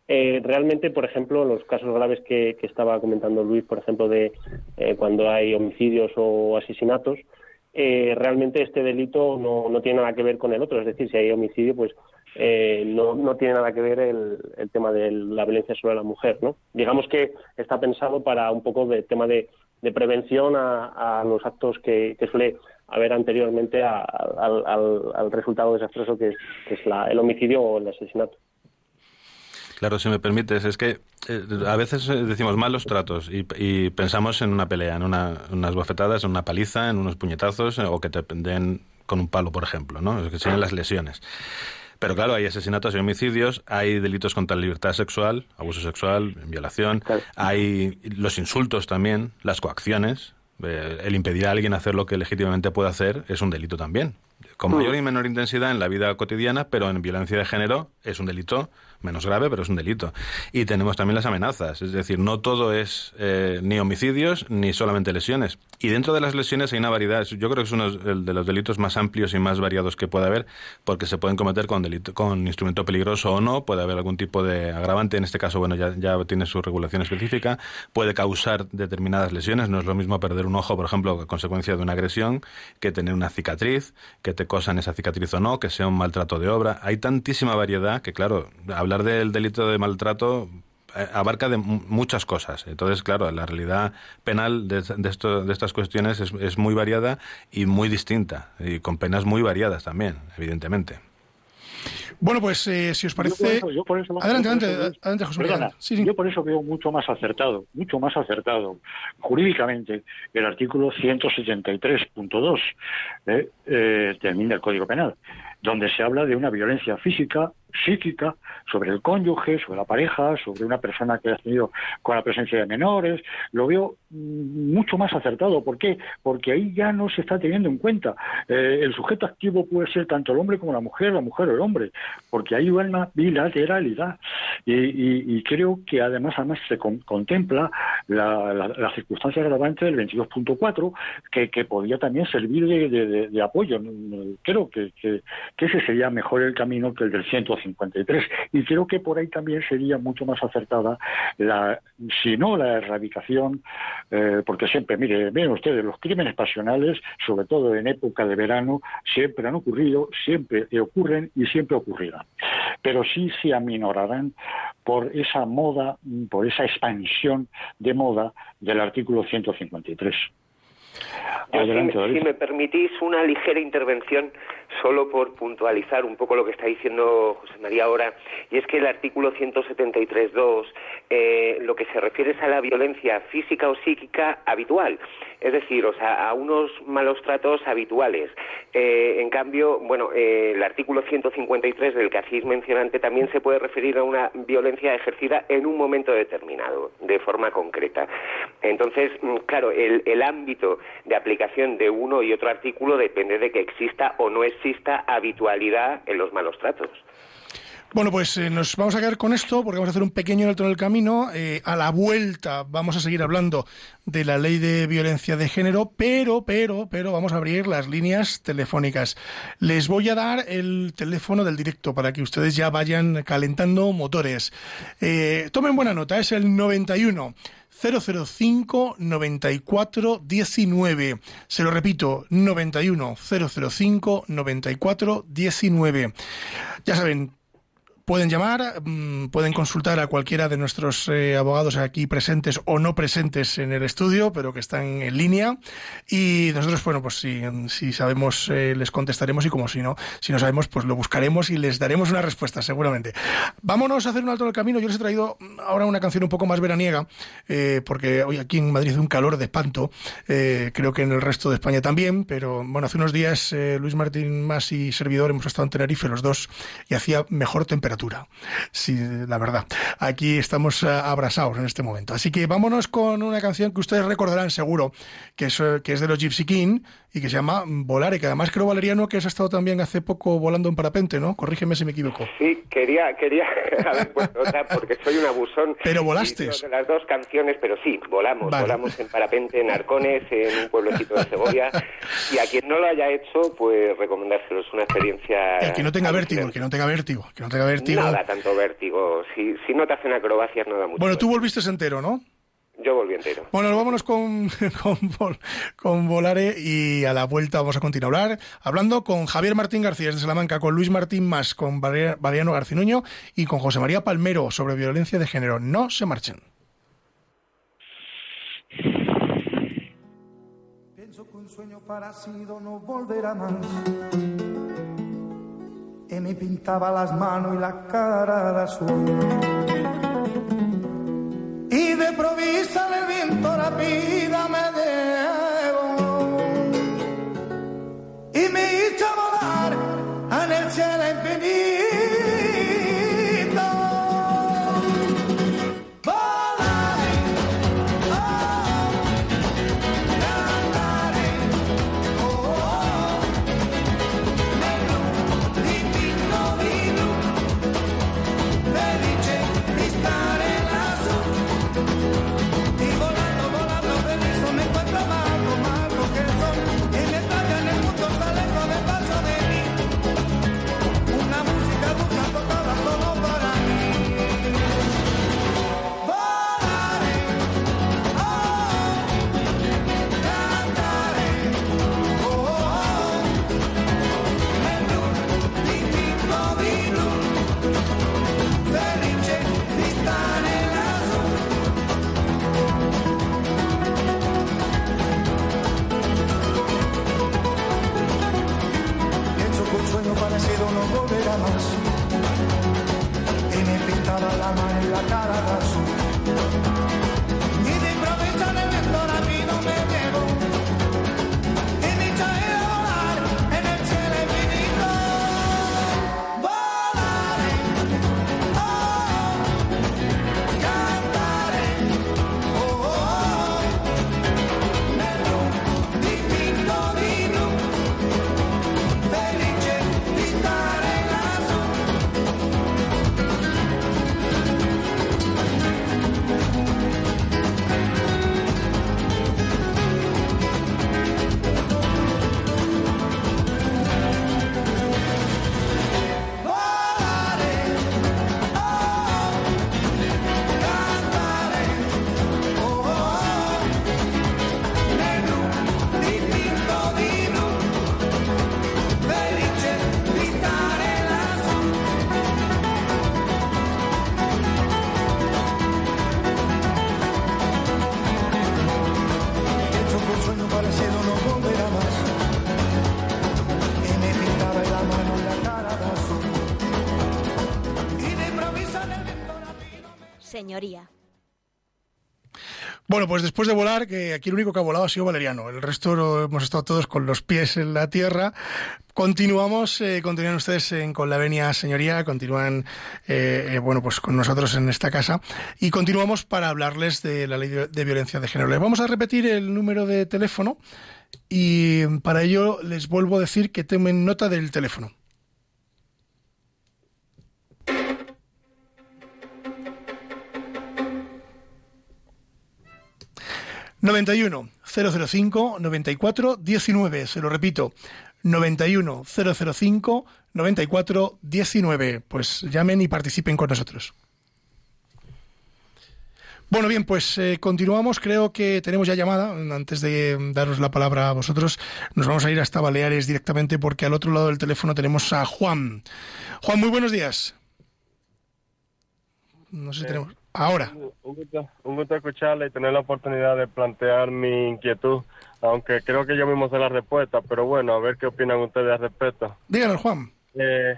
Eh, realmente, por ejemplo, los casos graves que, estaba comentando Luis, por ejemplo, de eh, cuando hay homicidios o asesinatos, eh, realmente este delito no, no, tiene nada que ver con el otro. Es decir, si hay homicidio, pues no, no tiene nada que ver el, el, tema de la violencia sobre la mujer. ¿no? Digamos que está pensado para un poco de tema de, prevención a, los actos que, que suele haber anteriormente al, resultado desastroso que es, el homicidio o el asesinato. Claro, si me permites, es que eh, a veces eh, decimos malos tratos y, pensamos en una pelea, en unas bofetadas, en una paliza, en unos puñetazos eh, o que te den con un palo, por ejemplo, ¿no? Que sean las lesiones. Pero claro, hay asesinatos y homicidios, hay delitos contra la libertad sexual, abuso sexual, violación, hay los insultos también, las coacciones. el impedir a alguien hacer lo que legítimamente puede hacer es un delito también. Con mayor y menor intensidad en la vida cotidiana, pero en violencia de género es un delito menos grave, pero es un delito. Y tenemos también las amenazas, es decir, no todo es eh, ni homicidios ni solamente lesiones. Y dentro de las lesiones hay una variedad, yo creo que es uno de los delitos más amplios y más variados que puede haber, porque se pueden cometer con, delito, con instrumento peligroso o no, puede haber algún tipo de agravante, en este caso, bueno, ya, ya tiene su regulación específica, puede causar determinadas lesiones, no es lo mismo perder un ojo, por ejemplo, a consecuencia de una agresión, que tener una cicatriz, que te cosan esa cicatriz o no, que sea un maltrato de obra. Hay tantísima variedad que, claro, hablar del delito de maltrato eh, abarca de muchas cosas. Entonces, claro, la realidad penal de, de, esto, de estas cuestiones es, es, muy variada y muy distinta, y con penas muy variadas también, evidentemente. Bueno, pues eh, si os parece... adelante, adelante, José Perdona, Yo por eso veo mucho más acertado, mucho más acertado jurídicamente el artículo 173.2 eh, eh, del Código Penal, donde se habla de una violencia física psíquica sobre el cónyuge, sobre la pareja, sobre una persona que ha tenido con la presencia de menores, lo veo mm, mucho más acertado. ¿Por qué? Porque ahí ya no se está teniendo en cuenta. Eh, el sujeto activo puede ser tanto el hombre como la mujer, la mujer o el hombre, porque hay una bilateralidad. Y, creo que además además se contempla la, circunstancia agravante del 22.4, que, que podría también servir de, apoyo. Creo que, que, ese sería mejor el camino que el del 150 y creo que por ahí también sería mucho más acertada, la, si no la erradicación, eh, porque siempre, mire, ven ustedes, los crímenes pasionales, sobre todo en época de verano, siempre han ocurrido, siempre ocurren y siempre ocurrirán. Pero sí se aminorarán por esa moda, por esa expansión de moda del artículo 153 si, me permitís una ligera intervención, solo por puntualizar un poco lo que está diciendo José María ahora, y es que el artículo 173.2 eh, lo que se refiere es a la violencia física o psíquica habitual, es decir, o sea, a unos malos tratos habituales. Eh, en cambio, bueno, eh, el artículo 153 del que hacéis mencionante también se puede referir a una violencia ejercida en un momento determinado, de forma concreta. Entonces, mm, claro, el, el ámbito de aplicación de uno y otro artículo depende de que exista o no exista habitualidad en los malos tratos. Bueno, pues eh, nos vamos a quedar con esto porque vamos a hacer un pequeño alto en el camino. Eh, a la vuelta vamos a seguir hablando de la ley de violencia de género, pero, pero, pero vamos a abrir las líneas telefónicas. Les voy a dar el teléfono del directo para que ustedes ya vayan calentando motores. Eh, tomen buena nota, es el 91 005 94 19. Se lo repito, 91 005 94 19. Ya saben, Pueden llamar, mm, pueden consultar a cualquiera de nuestros eh, abogados aquí presentes o no presentes en el estudio, pero que están en línea. Y nosotros, bueno, pues si, sabemos, eh, les contestaremos y como si no, si no sabemos, pues lo buscaremos y les daremos una respuesta, seguramente. Vámonos a hacer un alto en el camino. Yo les he traído ahora una canción un poco más veraniega, eh, porque hoy aquí en Madrid hace un calor de espanto. creo que en el resto de España también, pero bueno, hace unos días Luis Martín Más y servidor hemos estado en Tenerife los dos y hacía mejor temperatura literatura. Sí, la verdad. Aquí estamos eh, abrasados en este momento. Así que vámonos con una canción que ustedes recordarán seguro, que es, eh, que es de los Gypsy King y que se llama Volar, y que además creo, Valeriano, que has estado también hace poco volando en parapente, ¿no? Corrígeme si me equivoco. Sí, quería, quería haber puesto otra porque soy un abusón. Pero volaste. De las dos canciones, pero sí, volamos. Volamos en parapente en Arcones, en un pueblecito de Segovia. Y a quien no lo haya hecho, pues recomendárselos una experiencia. El que no tenga vértigo, el que no tenga vértigo, que no tenga vértigo. Nada tanto vértigo. Si, si no te hacen acrobacias, no da mucho. Bueno, tú volviste entero, ¿no? Yo volví entero. Bueno, vámonos con, con, con, Volare y a la vuelta vamos a continuar hablando con Javier Martín García de Salamanca, con Luis Martín Más, con Mariano Garcinuño y con José María Palmero sobre violencia de género. No se marchen. Pienso que un sueño parecido no volverá más. Y me pintaba las manos y la cara de azul. Y de provisa el viento la vida me debo Bueno, pues después de volar, que aquí el único que ha volado ha sido Valeriano, el resto hemos estado todos con los pies en la tierra. Continuamos, eh, continúan ustedes en, con la venia señoría, continúan, eh, eh, bueno, pues con nosotros en esta casa y continuamos para hablarles de la ley de, de violencia de género. Les vamos a repetir el número de teléfono y para ello les vuelvo a decir que tomen nota del teléfono. 91 005 94 19. Se lo repito. 91 005 94 19. Pues llamen y participen con nosotros. Bueno, bien, pues eh, continuamos. Creo que tenemos ya llamada. Antes de daros la palabra a vosotros, nos vamos a ir hasta Baleares directamente porque al otro lado del teléfono tenemos a Juan. Juan, muy buenos días. No sé si tenemos. Ahora. Un gusto, escucharle y tener la oportunidad de plantear mi inquietud, aunque creo que yo mismo sé la respuesta, pero bueno, a ver qué opinan ustedes al respecto. Díganos, Juan. Eh,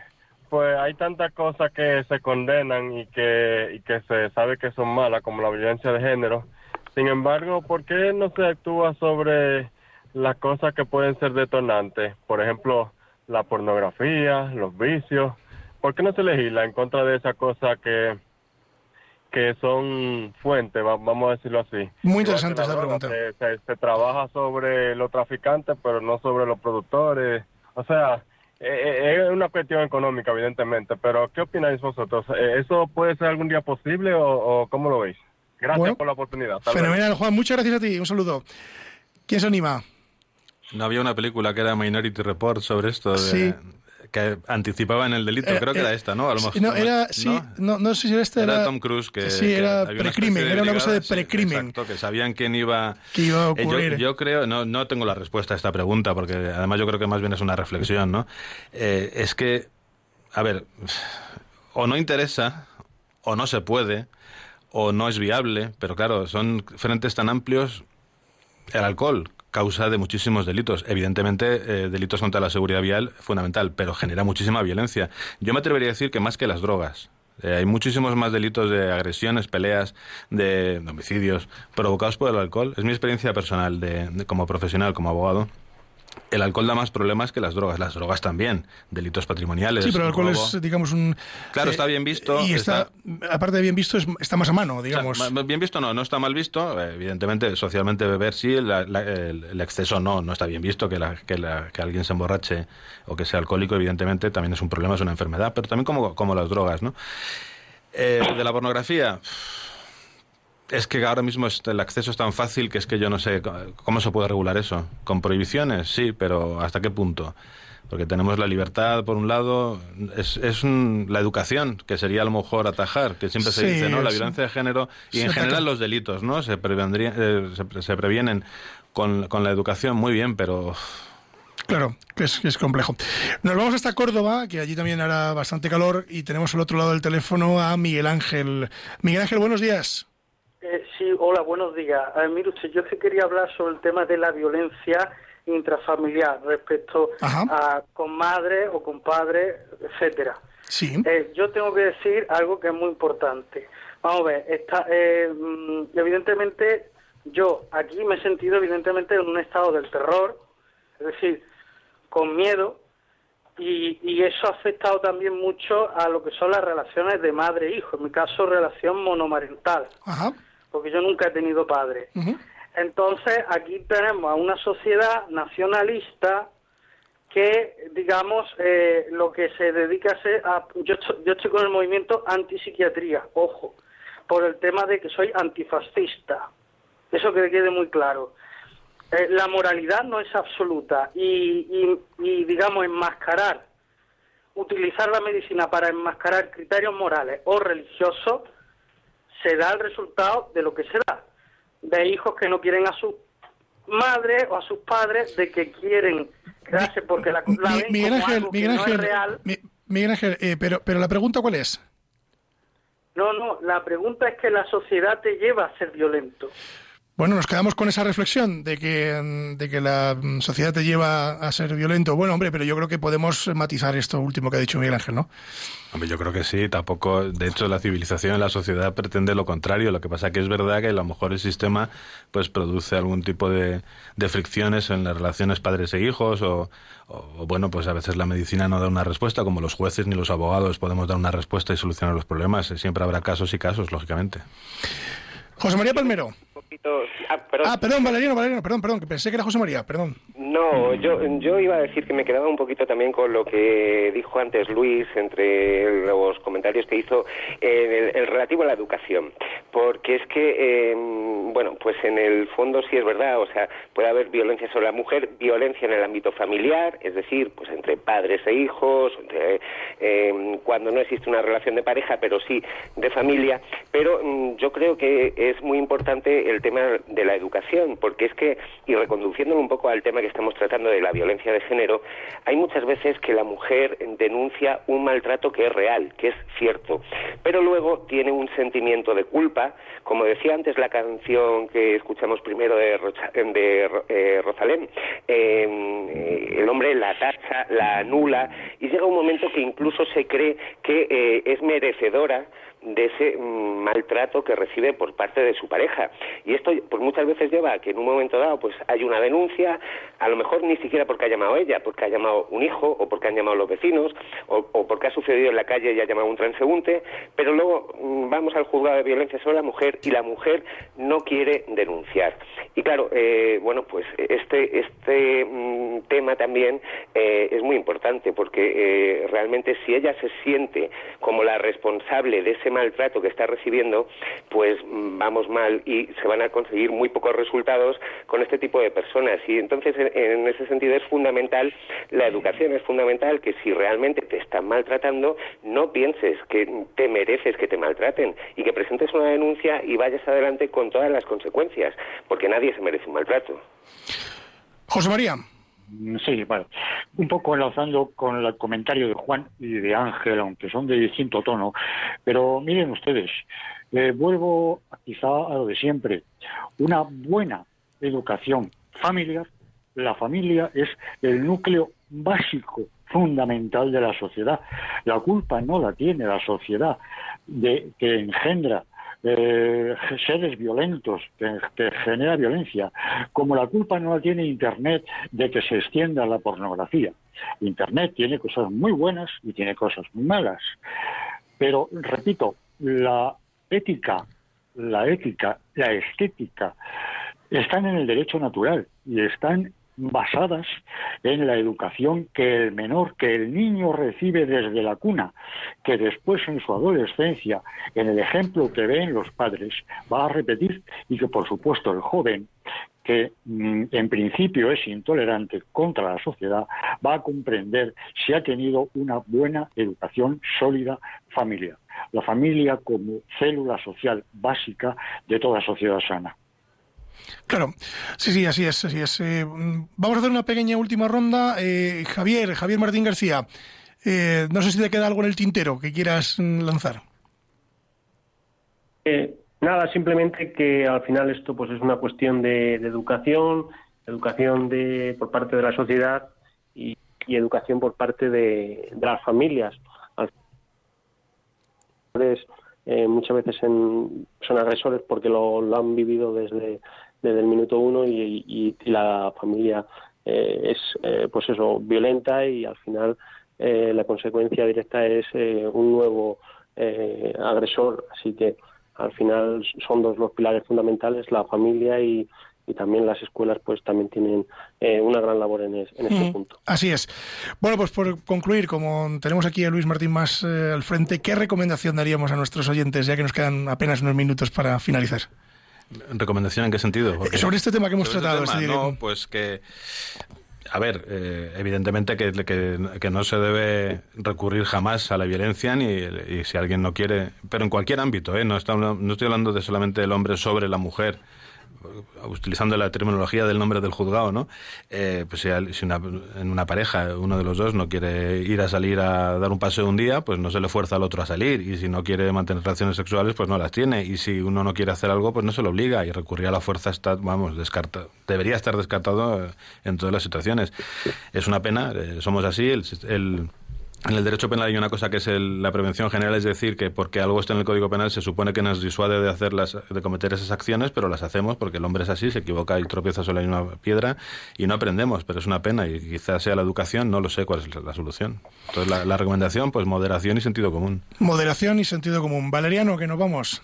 pues hay tantas cosas que se condenan y que, y que se sabe que son malas, como la violencia de género. Sin embargo, ¿por qué no se actúa sobre las cosas que pueden ser detonantes? Por ejemplo, la pornografía, los vicios, ¿por qué no se legisla en contra de esa cosa que que son fuentes, va- vamos a decirlo así. Muy interesante esa pregunta. Se, se- se trabaja sobre los traficantes, pero no sobre los productores. O sea, eh, eh, es una cuestión económica, evidentemente. Pero, ¿qué opináis vosotros? Eh, ¿Eso puede ser algún día posible o, o cómo lo veis? Gracias Bueno, por la oportunidad. Fenomenal, Juan. Muchas gracias a ti. Un saludo. ¿Quién se anima? No había una película que era Minority Report sobre esto, de- Sí. Que anticipaban el delito. Era- Creo que era era- esta, ¿no? A lo mejor. no, era, sí, no, no sé si era este. Era Era, Tom Cruise que Sí, que era precrimen, era una cosa de sí, precrimen. exacto, que sabían quién iba Que iba a Eh, yo- ocurrir. Yo, creo, no, no tengo la respuesta a esta pregunta, porque además yo creo que más bien es una reflexión, ¿no? Eh, es que, a ver, o no interesa, o no se puede, o no es viable, pero claro, son frentes tan amplios. El alcohol causa de muchísimos delitos. Evidentemente, eh, delitos contra la seguridad vial, fundamental, pero genera muchísima violencia. Yo me atrevería a decir que más que las drogas. Eh, hay muchísimos más delitos de agresiones, peleas, de, homicidios provocados por el alcohol. Es mi experiencia personal de- como profesional, como abogado. El alcohol da más problemas que las drogas. Las drogas también. Delitos patrimoniales. Sí, pero el alcohol robo. es, digamos, un. Claro, eh, está bien visto, Y está, aparte de bien visto, es- está más a mano, O sea, digamos. bien visto no, no está mal visto. Evidentemente, socialmente beber sí, la- la- el, el exceso no, no está bien visto. Que, la- que, la- que alguien se emborrache o que sea alcohólico, evidentemente, también es un problema, es una enfermedad, pero también como, como las drogas, ¿no? Eh, de la pornografía, es que ahora mismo el acceso es tan fácil que es que yo no sé cómo se puede regular eso. ¿Con prohibiciones? Sí, pero ¿hasta qué punto? Porque tenemos la libertad, por un lado, es, es un- la educación, que sería a lo mejor atajar, que siempre se dice, ¿no? La sí. violencia de género y Sí, en ataca. general los delitos, ¿no? Se, prevendría- eh, se, se previenen con, con la educación muy bien, pero Claro, que es, que es complejo. Nos vamos hasta Córdoba, que allí también hará bastante calor, y tenemos al otro lado del teléfono a Miguel Ángel. Miguel Ángel, buenos días. Eh, sí, hola, buenos días. Eh, mire usted, yo es que quería hablar sobre el tema de la violencia intrafamiliar respecto Ajá. a con madre o con padre, etcétera. Sí. Eh, yo tengo que decir algo que es muy importante. Vamos a ver, está, eh, mm, evidentemente yo aquí me he sentido evidentemente en un estado del terror, es decir, con miedo, y, y eso ha afectado también mucho a lo que son las relaciones de madre-hijo, en mi caso relación monomarental, Ajá. Porque yo nunca he tenido padre. Entonces, aquí tenemos a una sociedad nacionalista que, digamos, eh, lo que se dedica a ser... a- yo, yo estoy con el movimiento antipsiquiatría, ojo, por el tema de que soy antifascista. Eso que quede muy claro. Eh, la moralidad no es absoluta y, y, y, digamos, enmascarar, utilizar la medicina para enmascarar criterios morales o religiosos, se da el resultado de lo que se da, de hijos que no quieren a su madre o a sus padres, de que quieren quedarse porque la, la ven Miguel como Ángel, algo que Miguel no Ángel, es real. Mi- Miguel Ángel, eh, pero, pero la pregunta cuál es? No, no, la pregunta es que la sociedad te lleva a ser violento. Bueno, nos quedamos con esa reflexión de que, de que la sociedad te lleva a ser violento. Bueno, hombre, pero yo creo que podemos matizar esto último que ha dicho Miguel Ángel, ¿no? Hombre, yo creo que sí, tampoco, de hecho la civilización, la sociedad pretende lo contrario, lo que pasa que es verdad que a lo mejor el sistema pues produce algún tipo de, de fricciones en las relaciones padres e hijos o, o, o, bueno, pues a veces la medicina no da una respuesta, como los jueces ni los abogados podemos dar una respuesta y solucionar los problemas, siempre habrá casos y casos, lógicamente. José María Palmero. Ah, perdón. Ah, perdón, Valeriano, Valeriano, perdón, perdón, que pensé que era José María, perdón. No, yo, yo iba a decir que me quedaba un poquito también con lo que dijo antes Luis entre los comentarios que hizo en el, el relativo a la educación, porque es que, eh, bueno, pues en el fondo sí es verdad, o sea, puede haber violencia sobre la mujer, violencia en el ámbito familiar, es decir, pues entre padres e hijos, eh, cuando no existe una relación de pareja, pero sí de familia, pero mm, yo creo que es muy importante el tema de la educación, porque es que, y reconduciéndolo un poco al tema que estamos tratando de la violencia de género, hay muchas veces que la mujer denuncia un maltrato que es real, que es cierto, pero luego tiene un sentimiento de culpa, como decía antes la canción que escuchamos primero de, Rocha- de eh, Rosalén, eh, el hombre la tacha, la anula, y llega un momento que incluso se cree que eh, es merecedora de ese mm, maltrato que recibe por parte de su pareja. Y esto pues muchas veces lleva a que en un momento dado pues hay una denuncia, a lo mejor ni siquiera porque ha llamado ella, porque ha llamado un hijo o porque han llamado los vecinos o, porque ha sucedido en la calle y ha llamado un transeúnte, pero luego mm, vamos al juzgado de violencia sobre la mujer y la mujer no quiere denunciar. Y claro, eh, bueno, pues este, este mm, tema también eh, es muy importante porque eh, realmente si ella se siente como la responsable de ese maltrato que está recibiendo, pues mm, vamos mal y se van a conseguir muy pocos resultados con este tipo de personas. Y entonces, en, ese sentido, es fundamental la educación, es fundamental que si realmente te están maltratando, no pienses que te mereces que te maltraten y que presentes una denuncia y vayas adelante con todas las consecuencias, porque nadie se merece un maltrato. José María. Mm, sí, bueno, un poco enlazando con el comentario de Juan y de Ángel, aunque son de distinto tono, pero miren ustedes, eh, vuelvo quizá a lo de siempre, una buena educación familiar, la familia es el núcleo básico, fundamental de la sociedad. La culpa no la tiene la sociedad de que engendra eh, seres violentos, que, genera violencia, como la culpa no la tiene Internet de que se extienda la pornografía. Internet tiene cosas muy buenas y tiene cosas muy malas. Pero, repito, la ética, la ética, la estética, están en el derecho natural y están basadas en la educación que el menor, que el niño recibe desde la cuna, que después en su adolescencia, en el ejemplo que ven los padres, va a repetir y que por supuesto el joven que mm, en principio es intolerante contra la sociedad, va a comprender si ha tenido una buena educación sólida familiar. La familia como célula social básica de toda sociedad sana. Claro, sí, sí, así es, así es. Eh, vamos a hacer una pequeña última ronda. Eh, Javier, Javier Martín García, eh, no sé si te queda algo en el tintero que quieras mm, lanzar. nada, simplemente que al final esto pues es una cuestión de, educación, educación de, por parte de la sociedad y, educación por parte de, las familias. muchas veces son agresores porque lo han vivido desde desde el minuto uno y, la familia eh, es eh, pues eso violenta y al final eh, la consecuencia directa es un nuevo agresor así que al final son dos los pilares fundamentales la familia y, también las escuelas pues también tienen una gran labor en, este punto. Así es. Bueno, pues por concluir, como tenemos aquí a Luis Martín más al frente, ¿qué recomendación daríamos a nuestros oyentes ya que nos quedan apenas unos minutos para finalizar? ¿Recomendación en qué sentido? Sobre este tema que hemos este tratado. Este no, pues que a ver, eh, evidentemente que, que, no se debe recurrir jamás a la violencia ni y si alguien no quiere, pero en cualquier ámbito, ¿eh? no, no estoy hablando de solamente el hombre sobre la mujer utilizando la terminología del nombre del juzgado, ¿no? Eh, pues si, en una pareja uno de los dos no quiere ir a salir a dar un paseo un día, pues no se le fuerza al otro a salir. Y si no quiere mantener relaciones sexuales, pues no las tiene. Y si uno no quiere hacer algo, pues no se lo obliga. Y recurrir a la fuerza está, vamos, descarta, debería estar descartado en todas las situaciones. Es una pena, eh, somos así. el en el derecho penal hay una cosa que es la prevención general, es decir, que porque algo está en el Código Penal se supone que nos disuade de hacer de cometer esas acciones, pero las hacemos porque el hombre es así, se equivoca y tropieza sobre una piedra y no aprendemos, pero es una pena y quizás sea la educación, no lo sé cuál es la solución. Entonces la, la recomendación, pues moderación y sentido común. Moderación y sentido común. Valeriano, que nos vamos.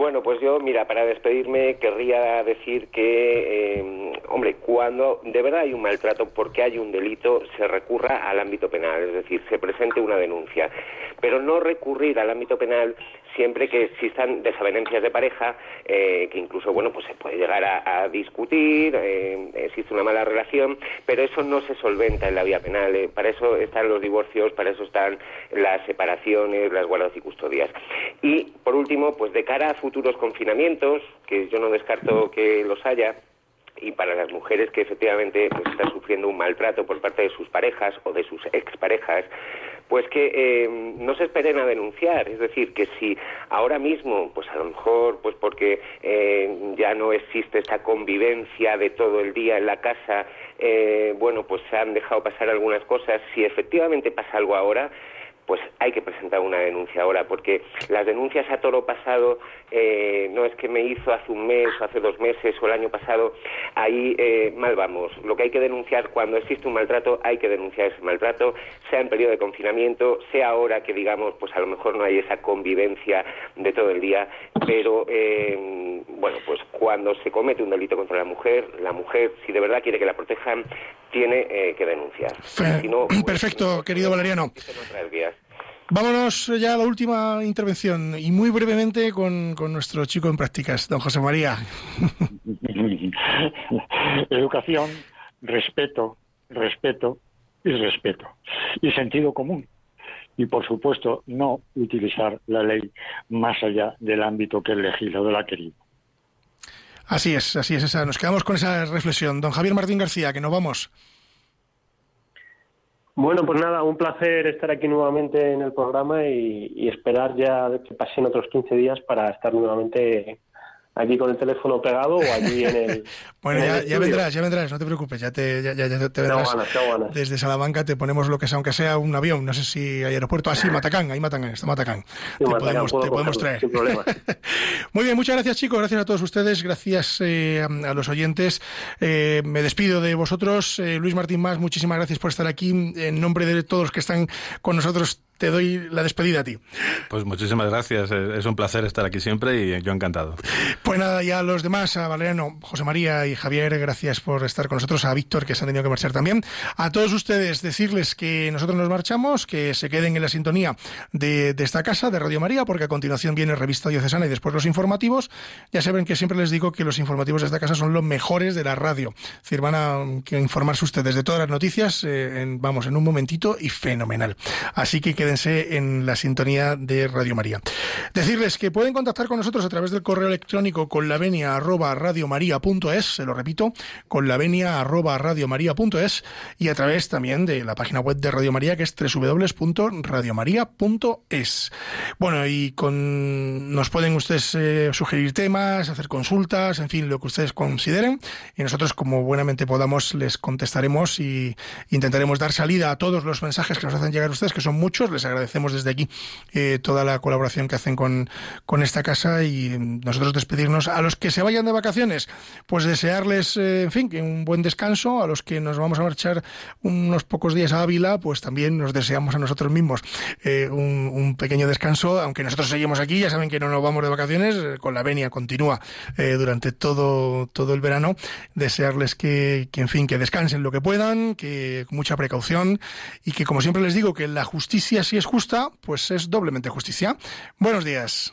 Bueno, pues yo, mira, para despedirme querría decir que, eh, hombre, cuando de verdad hay un maltrato porque hay un delito, se recurra al ámbito penal, es decir, se presente una denuncia. Pero no recurrir al ámbito penal siempre que existan desavenencias de pareja, eh, que incluso, bueno, pues se puede llegar a, discutir, eh, existe una mala relación, pero eso no se solventa en la vía penal. Eh, para eso están los divorcios, para eso están las separaciones, las guardas y custodias. Y, por último, pues de cara a futuros confinamientos, que yo no descarto que los haya, y para las mujeres que efectivamente pues, están sufriendo un maltrato por parte de sus parejas o de sus exparejas, pues que eh, no se esperen a denunciar. Es decir, que si ahora mismo, pues a lo mejor, pues porque eh, ya no existe esta convivencia de todo el día en la casa, eh, bueno, pues se han dejado pasar algunas cosas, si efectivamente pasa algo ahora, pues hay que presentar una denuncia ahora, porque las denuncias a toro pasado eh, no es que me hizo hace un mes o hace dos meses o el año pasado, ahí eh, mal vamos. Lo que hay que denunciar cuando existe un maltrato, hay que denunciar ese maltrato, sea en periodo de confinamiento, sea ahora que digamos, pues a lo mejor no hay esa convivencia de todo el día, pero eh, bueno, pues cuando se comete un delito contra la mujer, la mujer, si de verdad quiere que la protejan, tiene eh, que denunciar. Pues, perfecto, querido Valeriano. Vámonos ya a la última intervención y muy brevemente con, con nuestro chico en prácticas, don José María. Educación, respeto, respeto y respeto. Y sentido común. Y por supuesto, no utilizar la ley más allá del ámbito que el legislador ha querido. Así es, así es. Esa. Nos quedamos con esa reflexión. Don Javier Martín García, que nos vamos. Bueno, pues nada, un placer estar aquí nuevamente en el programa y, y esperar ya que pasen otros 15 días para estar nuevamente aquí con el teléfono pegado o allí en el. bueno, ya, vendrás, ya vendrás, no te preocupes, ya te, ya, te vendrás. Desde Salamanca te ponemos lo que sea, aunque sea un avión, no sé si hay aeropuerto. Ah, sí, Matacán, ahí Matacán, está Matacán. te, podemos, traer. Muy bien, muchas gracias chicos, gracias a todos ustedes, gracias eh, a los oyentes. Eh, me despido de vosotros. Eh, Luis Martín Más, muchísimas gracias por estar aquí. En nombre de todos los que están con nosotros te doy la despedida a ti. Pues muchísimas gracias, es un placer estar aquí siempre y yo encantado. Pues nada, ya a los demás, a Valeriano, José María y Javier, gracias por estar con nosotros, a Víctor, que se han tenido que marchar también. A todos ustedes, decirles que nosotros nos marchamos, que se queden en la sintonía de, esta casa, de Radio María, porque a continuación viene Revista Diocesana y después los informativos. Ya saben que siempre les digo que los informativos de esta casa son los mejores de la radio. Es decir, van a informarse ustedes de todas las noticias, eh, en, vamos, en un momentito y fenomenal. Así que queden en la sintonía de Radio María. Decirles que pueden contactar con nosotros a través del correo electrónico con la arroba se lo repito, con la y a través también de la página web de Radio María que es www.radiomaria.es. Bueno, y con nos pueden ustedes eh, sugerir temas, hacer consultas, en fin, lo que ustedes consideren y nosotros como buenamente podamos les contestaremos y intentaremos dar salida a todos los mensajes que nos hacen llegar ustedes, que son muchos, les agradecemos desde aquí eh, toda la colaboración que hacen con, con esta casa y nosotros despedirnos. A los que se vayan de vacaciones, pues desearles, eh, en fin, un buen descanso, a los que nos vamos a marchar unos pocos días a Ávila, pues también nos deseamos a nosotros mismos eh, un, pequeño descanso, aunque nosotros seguimos aquí, ya saben que no nos vamos de vacaciones, con la venia continúa durante todo, todo el verano, desearles que, en fin, que descansen lo que puedan, que mucha precaución y que, como siempre les digo, que la justicia si es justa, pues es doblemente justicia. Buenos días.